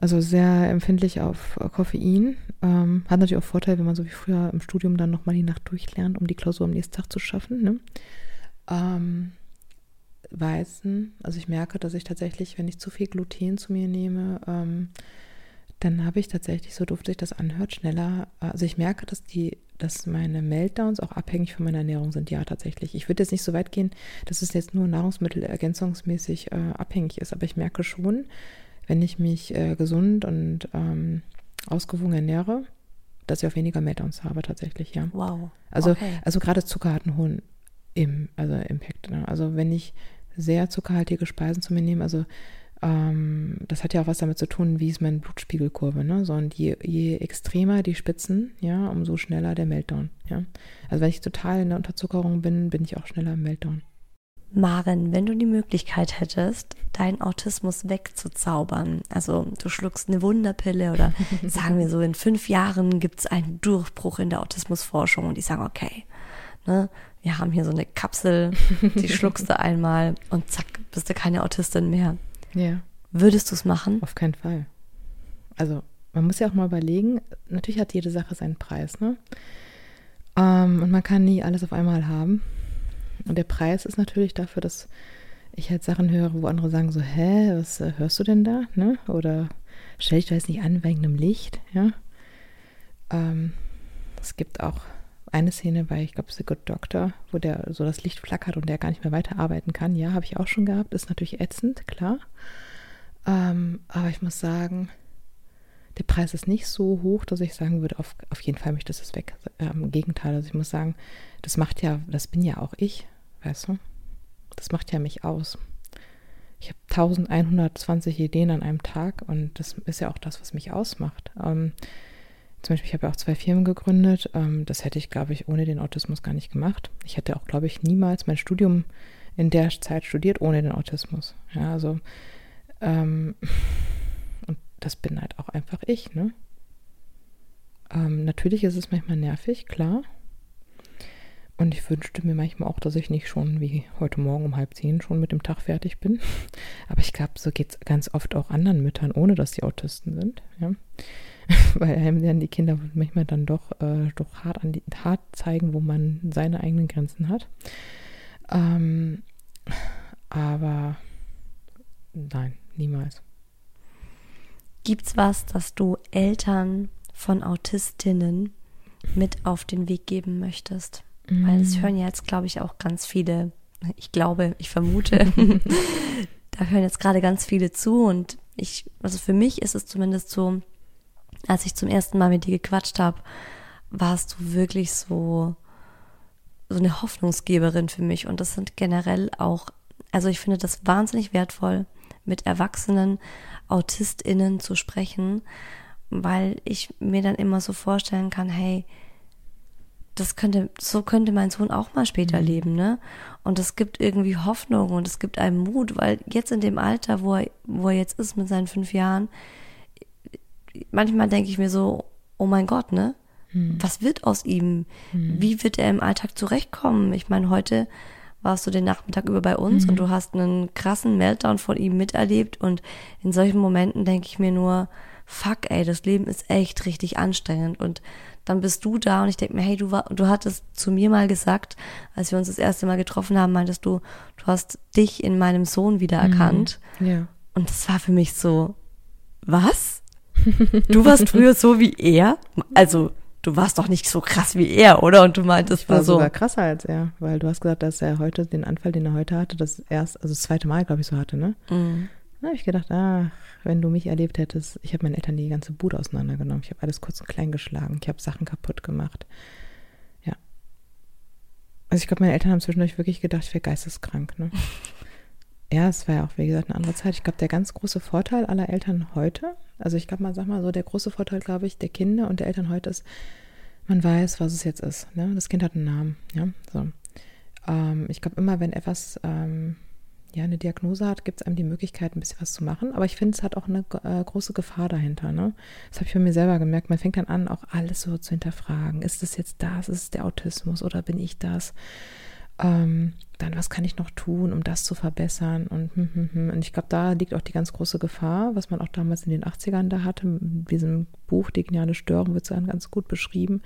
also sehr empfindlich auf Koffein. Ähm, hat natürlich auch Vorteil, wenn man so wie früher im Studium dann nochmal die Nacht durchlernt, um die Klausur am nächsten Tag zu schaffen. Ne? Ähm, Weißen, also ich merke, dass ich tatsächlich, wenn ich zu viel Gluten zu mir nehme, ähm, dann habe ich tatsächlich, so doof sich das anhört, schneller, also ich merke, dass die, dass meine Meltdowns auch abhängig von meiner Ernährung sind, ja, tatsächlich. Ich würde jetzt nicht so weit gehen, dass es jetzt nur nahrungsmittelergänzungsmäßig äh, abhängig ist, aber ich merke schon, wenn ich mich äh, gesund und ähm, ausgewogen ernähre, dass ich auch weniger Meltdowns habe tatsächlich, ja. Wow. Also, okay. also gerade Zucker hat einen hohen im, also Impact. Ne? Also wenn ich sehr zuckerhaltige Speisen zu mir nehme, also ähm, das hat ja auch was damit zu tun, wie ist meine Blutspiegelkurve, ne? So, und je, je extremer die Spitzen, ja, umso schneller der Meltdown, ja. Also wenn ich total in der Unterzuckerung bin, bin ich auch schneller im Meltdown. Maren, wenn du die Möglichkeit hättest, deinen Autismus wegzuzaubern, also du schluckst eine Wunderpille oder sagen wir so, in fünf Jahren gibt es einen Durchbruch in der Autismusforschung und die sagen, okay, ne, wir haben hier so eine Kapsel, die schluckst du einmal und zack, bist du keine Autistin mehr. Ja. Würdest du es machen? Auf keinen Fall. Also man muss ja auch mal überlegen, natürlich hat jede Sache seinen Preis, ne? Ähm, und man kann nie alles auf einmal haben. Und der Preis ist natürlich dafür, dass ich halt Sachen höre, wo andere sagen so, hä, was äh, hörst du denn da? Ne? Oder stell dich da jetzt nicht an wegen einem Licht, ja. Ähm, es gibt auch eine Szene bei, ich glaube, The Good Doctor, wo der so das Licht flackert und der gar nicht mehr weiterarbeiten kann. Ja, habe ich auch schon gehabt. Ist natürlich ätzend, klar. Ähm, aber ich muss sagen, der Preis ist nicht so hoch, dass ich sagen würde, auf, auf jeden Fall möchte ich das weg. Ähm, Im Gegenteil, also ich muss sagen, das macht ja, das bin ja auch ich, weißt du? Das macht ja mich aus. Ich habe 1120 Ideen an einem Tag und das ist ja auch das, was mich ausmacht. Ähm, zum Beispiel, ich habe ja auch zwei Firmen gegründet. Ähm, das hätte ich, glaube ich, ohne den Autismus gar nicht gemacht. Ich hätte auch, glaube ich, niemals mein Studium in der Zeit studiert ohne den Autismus. Ja, also ähm, das bin halt auch einfach ich, ne? Ähm, natürlich ist es manchmal nervig, klar. Und ich wünschte mir manchmal auch, dass ich nicht schon wie heute Morgen um halb zehn schon mit dem Tag fertig bin. Aber ich glaube, so geht es ganz oft auch anderen Müttern, ohne dass sie Autisten sind. Ja? Weil einem dann die Kinder manchmal dann doch, äh, doch hart, an die, hart zeigen, wo man seine eigenen Grenzen hat. Ähm, aber nein, niemals. Gibt's was, das du Eltern von Autistinnen mit auf den Weg geben möchtest? Mhm. Weil es hören ja jetzt, glaube ich, auch ganz viele, ich glaube, ich vermute, da hören jetzt gerade ganz viele zu und ich, also für mich ist es zumindest so, als ich zum ersten Mal mit dir gequatscht habe, warst du wirklich so, so eine Hoffnungsgeberin für mich und das sind generell auch, also ich finde das wahnsinnig wertvoll, mit erwachsenen AutistInnen zu sprechen, weil ich mir dann immer so vorstellen kann, hey, das könnte, so könnte mein Sohn auch mal später mhm. leben, ne? Und es gibt irgendwie Hoffnung und es gibt einem Mut, weil jetzt in dem Alter, wo er, wo er jetzt ist mit seinen fünf Jahren, manchmal denke ich mir so, oh mein Gott, ne? Mhm. Was wird aus ihm? Mhm. Wie wird er im Alltag zurechtkommen? Ich meine, heute warst du den Nachmittag über bei uns Mhm. und du hast einen krassen Meltdown von ihm miterlebt und in solchen Momenten denke ich mir nur, fuck ey, das Leben ist echt richtig anstrengend und dann bist du da und ich denke mir, hey, du war, du hattest zu mir mal gesagt, als wir uns das erste Mal getroffen haben, meintest du, du hast dich in meinem Sohn wiedererkannt Ja. und das war für mich so, was? Du warst früher so wie er? Also, du warst doch nicht so krass wie er, oder? Und du meintest Ich war nur so, sogar krasser als er, weil du hast gesagt, dass er heute den Anfall, den er heute hatte, das erst, also das zweite Mal, glaube ich, so hatte, ne? mm, Da habe ich gedacht, ach, wenn du mich erlebt hättest, ich habe meinen Eltern die ganze Bude auseinandergenommen. Ich habe alles kurz und klein geschlagen. Ich habe Sachen kaputt gemacht. Ja. Also ich glaube, meine Eltern haben zwischendurch wirklich gedacht, ich wäre geisteskrank. Ne? ja, es war ja auch, wie gesagt, eine andere Zeit. Ich glaube, der ganz große Vorteil aller Eltern heute, also ich glaube mal, sag mal so, der große Vorteil, glaube ich, der Kinder und der Eltern heute ist, man weiß, was es jetzt ist. Ne? Das Kind hat einen Namen. Ja, so. Ähm, ich glaube immer, wenn etwas ähm, ja, eine Diagnose hat, gibt es einem die Möglichkeit, ein bisschen was zu machen. Aber ich finde, es hat auch eine äh, große Gefahr dahinter. Ne? Das habe ich für mir selber gemerkt. Man fängt dann an, auch alles so zu hinterfragen. Ist es jetzt das? Ist es der Autismus oder bin ich das? Ähm, dann, was kann ich noch tun, um das zu verbessern? Und, hm, hm, hm. und ich glaube, da liegt auch die ganz große Gefahr, was man auch damals in den 80ern da hatte. In diesem Buch, Die geniale Störung, wird es dann ganz gut beschrieben.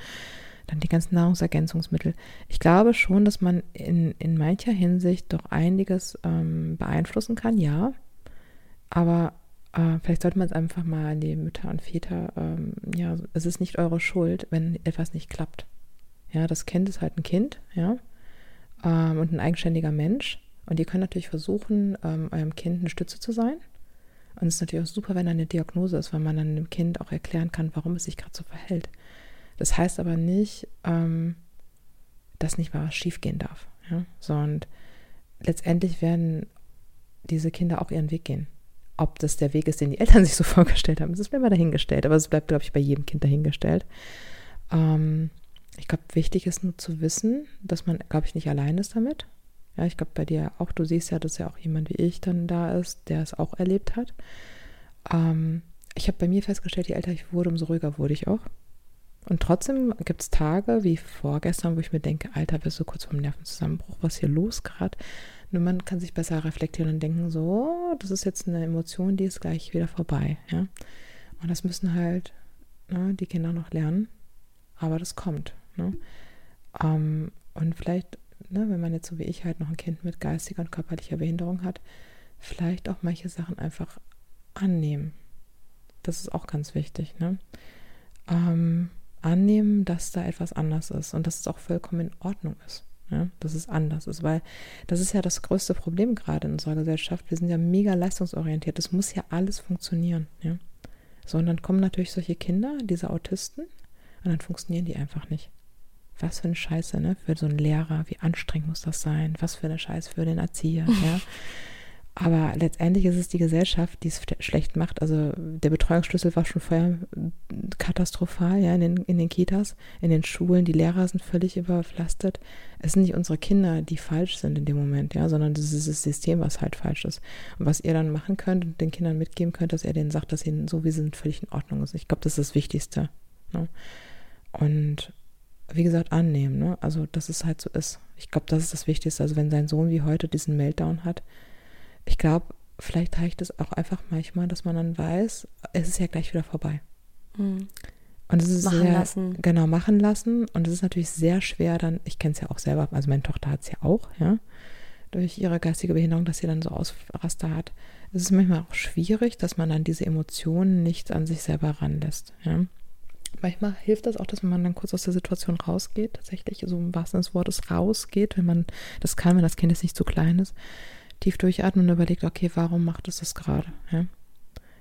Dann die ganzen Nahrungsergänzungsmittel. Ich glaube schon, dass man in, in mancher Hinsicht doch einiges ähm, beeinflussen kann, ja. Aber äh, vielleicht sollte man es einfach mal an die Mütter und Väter, ähm, ja, es ist nicht eure Schuld, wenn etwas nicht klappt. Ja, das Kind ist halt ein Kind, ja, ähm, und ein eigenständiger Mensch. Und ihr könnt natürlich versuchen, ähm, eurem Kind eine Stütze zu sein. Und es ist natürlich auch super, wenn da eine Diagnose ist, weil man dann dem Kind auch erklären kann, warum es sich gerade so verhält. Das heißt aber nicht, ähm, dass nicht mal was schiefgehen darf. Ja? Sondern letztendlich werden diese Kinder auch ihren Weg gehen. Ob das der Weg ist, den die Eltern sich so vorgestellt haben, das ist mir mal dahingestellt. Aber es bleibt, glaube ich, bei jedem Kind dahingestellt. Ähm, ich glaube, wichtig ist nur zu wissen, dass man, glaube ich, nicht allein ist damit. Ja, ich glaube, bei dir auch, du siehst ja, dass ja auch jemand wie ich dann da ist, der es auch erlebt hat. Ähm, ich habe bei mir festgestellt, je älter ich wurde, umso ruhiger wurde ich auch. Und trotzdem gibt es Tage wie vorgestern, wo ich mir denke, Alter, bist du kurz vom Nervenzusammenbruch, was hier los gerade? Nur man kann sich besser reflektieren und denken, so, das ist jetzt eine Emotion, die ist gleich wieder vorbei. Ja? Und das müssen halt ne, die Kinder noch lernen, aber das kommt. Ne? Ähm, und vielleicht, ne, wenn man jetzt so wie ich halt noch ein Kind mit geistiger und körperlicher Behinderung hat, vielleicht auch manche Sachen einfach annehmen. Das ist auch ganz wichtig. Ne? Ähm, annehmen, dass da etwas anders ist und dass es auch vollkommen in Ordnung ist. Ja, dass es anders ist, weil das ist ja das größte Problem gerade in unserer Gesellschaft. Wir sind ja mega leistungsorientiert. Das muss ja alles funktionieren. Ja? So, und dann kommen natürlich solche Kinder, diese Autisten, und dann funktionieren die einfach nicht. Was für eine Scheiße, ne? Für so einen Lehrer, wie anstrengend muss das sein? Was für eine Scheiße für den Erzieher, ja? Aber letztendlich ist es die Gesellschaft, die es schlecht macht. Also der Betreuungsschlüssel war schon vorher katastrophal, ja, in den, in den Kitas, in den Schulen. Die Lehrer sind völlig überlastet. Es sind nicht unsere Kinder, die falsch sind in dem Moment, ja, sondern das ist das System, was halt falsch ist. Und was ihr dann machen könnt und den Kindern mitgeben könnt, dass ihr denen sagt, dass sie so wie sie sind völlig in Ordnung ist. Ich glaube, das ist das Wichtigste. Ne? Und wie gesagt, annehmen, ne? Also, dass es halt so ist. Ich glaube, das ist das Wichtigste. Also, wenn sein Sohn wie heute diesen Meltdown hat, ich glaube, vielleicht reicht es auch einfach manchmal, dass man dann weiß, es ist ja gleich wieder vorbei. Mhm. Und es ist Machen sehr, lassen. genau machen lassen. Und es ist natürlich sehr schwer dann, ich kenne es ja auch selber, also meine Tochter hat es ja auch, ja, durch ihre geistige Behinderung, dass sie dann so Ausraster hat. Es ist manchmal auch schwierig, dass man dann diese Emotionen nicht an sich selber ranlässt, ja. Manchmal hilft das auch, dass man dann kurz aus der Situation rausgeht, tatsächlich, so im wahrsten Sinne des Wortes rausgeht, wenn man das kann, wenn das Kind jetzt nicht zu klein ist, tief durchatmen und überlegt, okay, warum macht es das gerade, ja.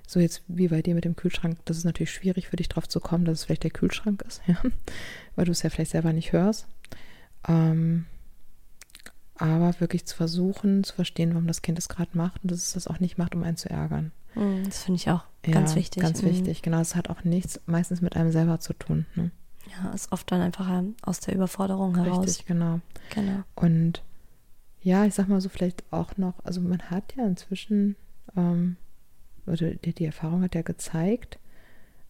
So jetzt wie bei dir mit dem Kühlschrank, das ist natürlich schwierig für dich drauf zu kommen, dass es vielleicht der Kühlschrank ist, ja, weil du es ja vielleicht selber nicht hörst. Ähm, aber wirklich zu versuchen, zu verstehen, warum das Kind es gerade macht und dass es das auch nicht macht, um einen zu ärgern. Mhm, Das finde ich auch Ja, ganz wichtig. Ganz Mhm. wichtig, genau. Es hat auch nichts meistens mit einem selber zu tun. Ne? Ja, ist oft dann einfach ähm, aus der Überforderung heraus. Richtig, genau. Genau. Und ja, ich sag mal so, vielleicht auch noch, also man hat ja inzwischen, ähm, oder die, die Erfahrung hat ja gezeigt,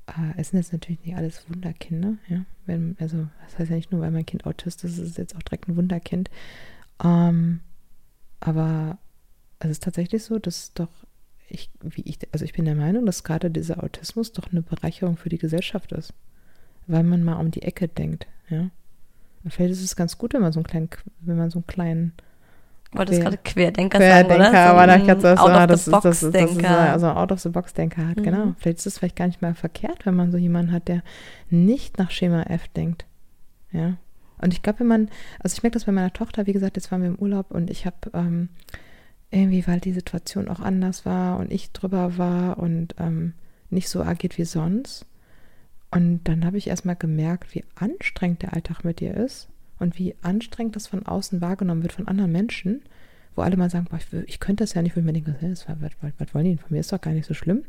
äh, es sind jetzt natürlich nicht alles Wunderkinder, ja. Wenn, also, das heißt ja nicht nur, weil mein Kind Autist ist, es ist jetzt auch direkt ein Wunderkind. Ähm, Aber es ist tatsächlich so, dass doch ich, wie ich, also ich bin der Meinung, dass gerade dieser Autismus doch eine Bereicherung für die Gesellschaft ist. Weil man mal um die Ecke denkt, ja. Und vielleicht ist es ganz gut, wenn man so einen kleinen, wenn man so einen kleinen Wolltest gerade Querdenker, Querdenker sagen, oder? So aber ich das, out ah, of das, the ist, box das, ist, das Denker. also out of the box Denker hat, Mhm. genau. Vielleicht ist es vielleicht gar nicht mal verkehrt, wenn man so jemanden hat, der nicht nach Schema F denkt. Ja. Und ich glaube, wenn man, also ich merke das bei meiner Tochter, wie gesagt, jetzt waren wir im Urlaub und ich habe ähm, irgendwie, weil die Situation auch anders war und ich drüber war und ähm, nicht so agiert wie sonst. Und dann habe ich erstmal gemerkt, wie anstrengend der Alltag mit ihr ist und wie anstrengend das von außen wahrgenommen wird von anderen Menschen, wo alle mal sagen, boah, ich, ich könnte das ja nicht, wo ich mir denke, was, was, was wollen die denn von mir? Ist doch gar nicht so schlimm.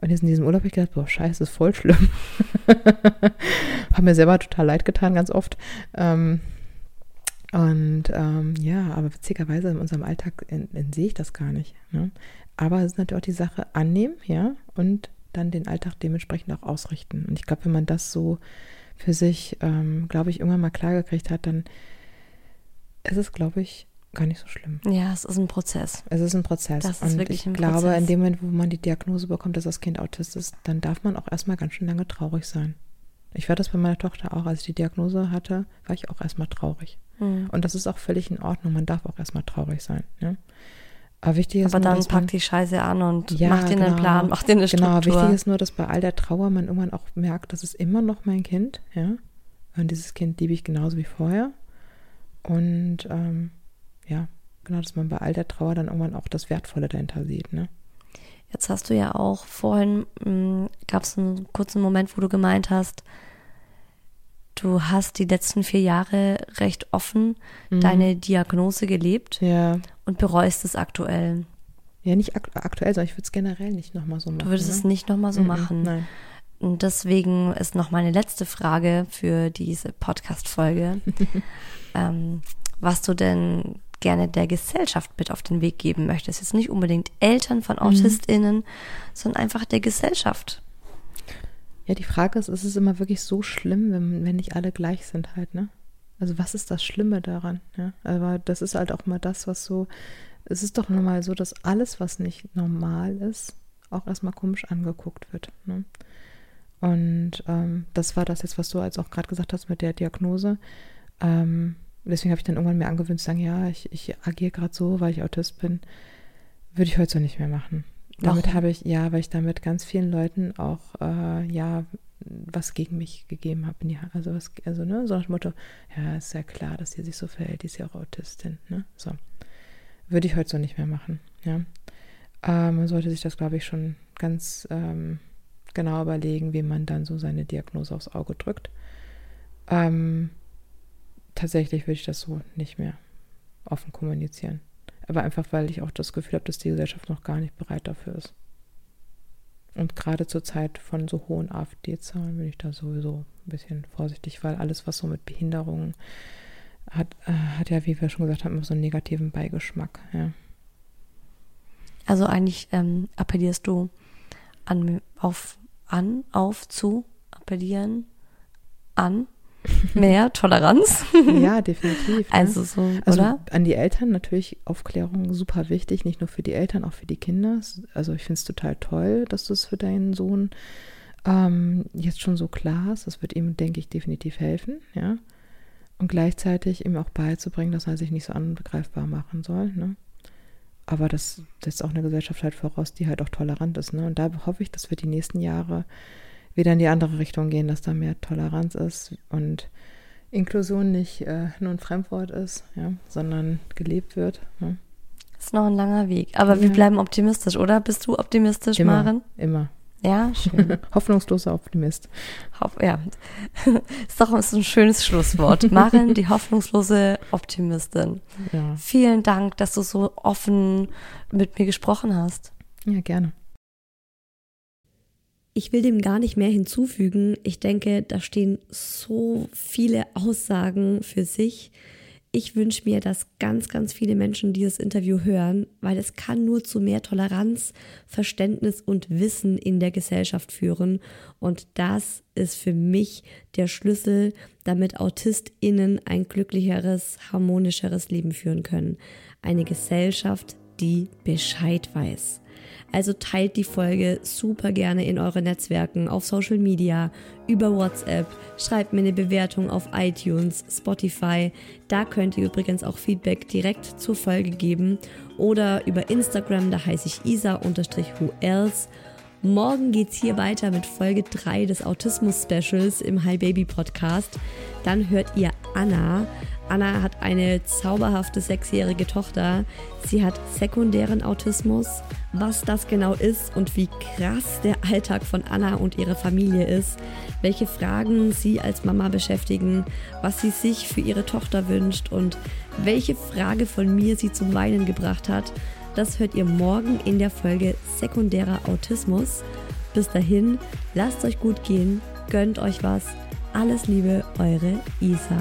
Und jetzt in diesem Urlaub habe ich gedacht, boah, scheiße, ist voll schlimm. Hat mir selber total leid getan, ganz oft. Ähm, und ähm, ja, aber witzigerweise in unserem Alltag in, in, sehe ich das gar nicht. Ne? Aber es ist natürlich auch die Sache annehmen, ja, und dann den Alltag dementsprechend auch ausrichten. Und ich glaube, wenn man das so für sich, ähm, glaube ich, irgendwann mal klargekriegt hat, dann ist es, glaube ich, gar nicht so schlimm. Ja, es ist ein Prozess. Es ist ein Prozess. Das ist und wirklich ich ein glaube, Prozess. in dem Moment, wo man die Diagnose bekommt, dass das Kind Autist ist, dann darf man auch erstmal ganz schön lange traurig sein. Ich war das bei meiner Tochter auch. Als ich die Diagnose hatte, war ich auch erstmal traurig. Mhm. Und das ist auch völlig in Ordnung. Man darf auch erstmal traurig sein. Ja? Aber wichtig ist Aber nur, dann dass man, pack die Scheiße an und Ja, mach dir einen genau. Plan, mach dir eine Genau, Struktur. wichtig ist nur, dass bei all der Trauer man irgendwann auch merkt, das ist immer noch mein Kind, ja. Und dieses Kind liebe ich genauso wie vorher. Und ähm, ja, genau, dass man bei all der Trauer dann irgendwann auch das Wertvolle dahinter sieht, ne? Jetzt hast du ja auch vorhin, gab es einen kurzen Moment, wo du gemeint hast, du hast die letzten vier Jahre recht offen deine Diagnose gelebt Mhm. Ja. und bereust es aktuell. Ja, nicht ak aktuell, sondern ich würde es generell nicht nochmal so machen. Du würdest ne? es nicht nochmal so Mhm, machen. Nein. Und deswegen ist noch meine letzte Frage für diese Podcast-Folge, ähm, was du denn gerne der Gesellschaft mit auf den Weg geben möchtest. Jetzt nicht unbedingt Eltern von AutistInnen, sondern einfach der Gesellschaft. Ja, die Frage ist, ist es immer wirklich so schlimm, wenn, wenn nicht alle gleich sind halt, ne? Also was ist das Schlimme daran? Ja? Aber das ist halt auch mal das, was so, es ist doch nun mal so, dass alles, was nicht normal ist, auch erstmal komisch angeguckt wird. Ne? Und ähm, das war das jetzt, was du als auch gerade gesagt hast mit der Diagnose. Ähm, deswegen habe ich dann irgendwann mir angewöhnt zu sagen, ja, ich, ich agiere gerade so, weil ich Autist bin. Würde ich heute so nicht mehr machen. Damit habe ich, ja, weil ich damit ganz vielen Leuten auch, äh, ja, was gegen mich gegeben habe. Hand. Also, was, also, ne, so nach dem Motto, ja, ist ja klar, dass sie sich so verhält, die ist ja auch Autistin, ne, so. Würde ich heute so nicht mehr machen, ja. Ähm, man sollte sich das, glaube ich, schon ganz ähm, genau überlegen, wie man dann so seine Diagnose aufs Auge drückt. Ähm, tatsächlich würde ich das so nicht mehr offen kommunizieren. Aber einfach, weil ich auch das Gefühl habe, dass die Gesellschaft noch gar nicht bereit dafür ist. Und gerade zur Zeit von so hohen AfD-Zahlen bin ich da sowieso ein bisschen vorsichtig, weil alles, was so mit Behinderungen hat, äh, hat ja, wie wir schon gesagt haben, immer so einen negativen Beigeschmack. Ja. Also eigentlich ähm, appellierst du an, auf, an, auf, zu, appellieren, an mehr Toleranz. ja, definitiv. Ne? Also so, Also oder? an die Eltern natürlich Aufklärung super wichtig, nicht nur für die Eltern, auch für die Kinder. Also ich finde es total toll, dass du es für deinen Sohn ähm, jetzt schon so klar hast. Das wird ihm, denke ich, definitiv helfen, ja. Und gleichzeitig ihm auch beizubringen, dass er sich nicht so angreifbar machen soll, ne? Aber das setzt auch eine Gesellschaft halt voraus, die halt auch tolerant ist, ne? Und da hoffe ich, dass wir die nächsten Jahre wieder in die andere Richtung gehen, dass da mehr Toleranz ist und Inklusion nicht äh, nur ein Fremdwort ist, ja, sondern gelebt wird. Ne? ist noch ein langer Weg. Aber wir Ja. bleiben optimistisch, oder? Bist du optimistisch, Immer, Maren? immer. Ja, schön. Hoffnungsloser Optimist. Hoff, ja. Ist doch ist ein schönes Schlusswort. Maren, die hoffnungslose Optimistin. Ja, Vielen Dank, dass du so offen mit mir gesprochen hast. ja gerne. Ich will dem gar nicht mehr hinzufügen. Ich denke, da stehen so viele Aussagen für sich. Ich wünsche mir, dass ganz, ganz viele Menschen dieses Interview hören, weil es kann nur zu mehr Toleranz, Verständnis und Wissen in der Gesellschaft führen. Und das ist für mich der Schlüssel, damit AutistInnen ein glücklicheres, harmonischeres Leben führen können. eine Gesellschaft, die Bescheid weiß. Also teilt die Folge super gerne in eure Netzwerken, auf Social Media, über WhatsApp, schreibt mir eine Bewertung auf iTunes, Spotify. Da könnt ihr übrigens auch Feedback direkt zur Folge geben oder über Instagram, da heiße ich isa-who else. Morgen geht's hier weiter mit Folge 3 des Autismus Specials im Hi Baby Podcast. Dann hört ihr Anna. Anna hat eine zauberhafte sechsjährige Tochter. Sie hat sekundären Autismus. Was das genau ist und wie krass der Alltag von Anna und ihrer Familie ist, welche Fragen sie als Mama beschäftigen, was sie sich für ihre Tochter wünscht und welche Frage von mir sie zum Weinen gebracht hat, das hört ihr morgen in der Folge Sekundärer Autismus. Bis dahin, lasst euch gut gehen, gönnt euch was. Alles Liebe, eure Isa.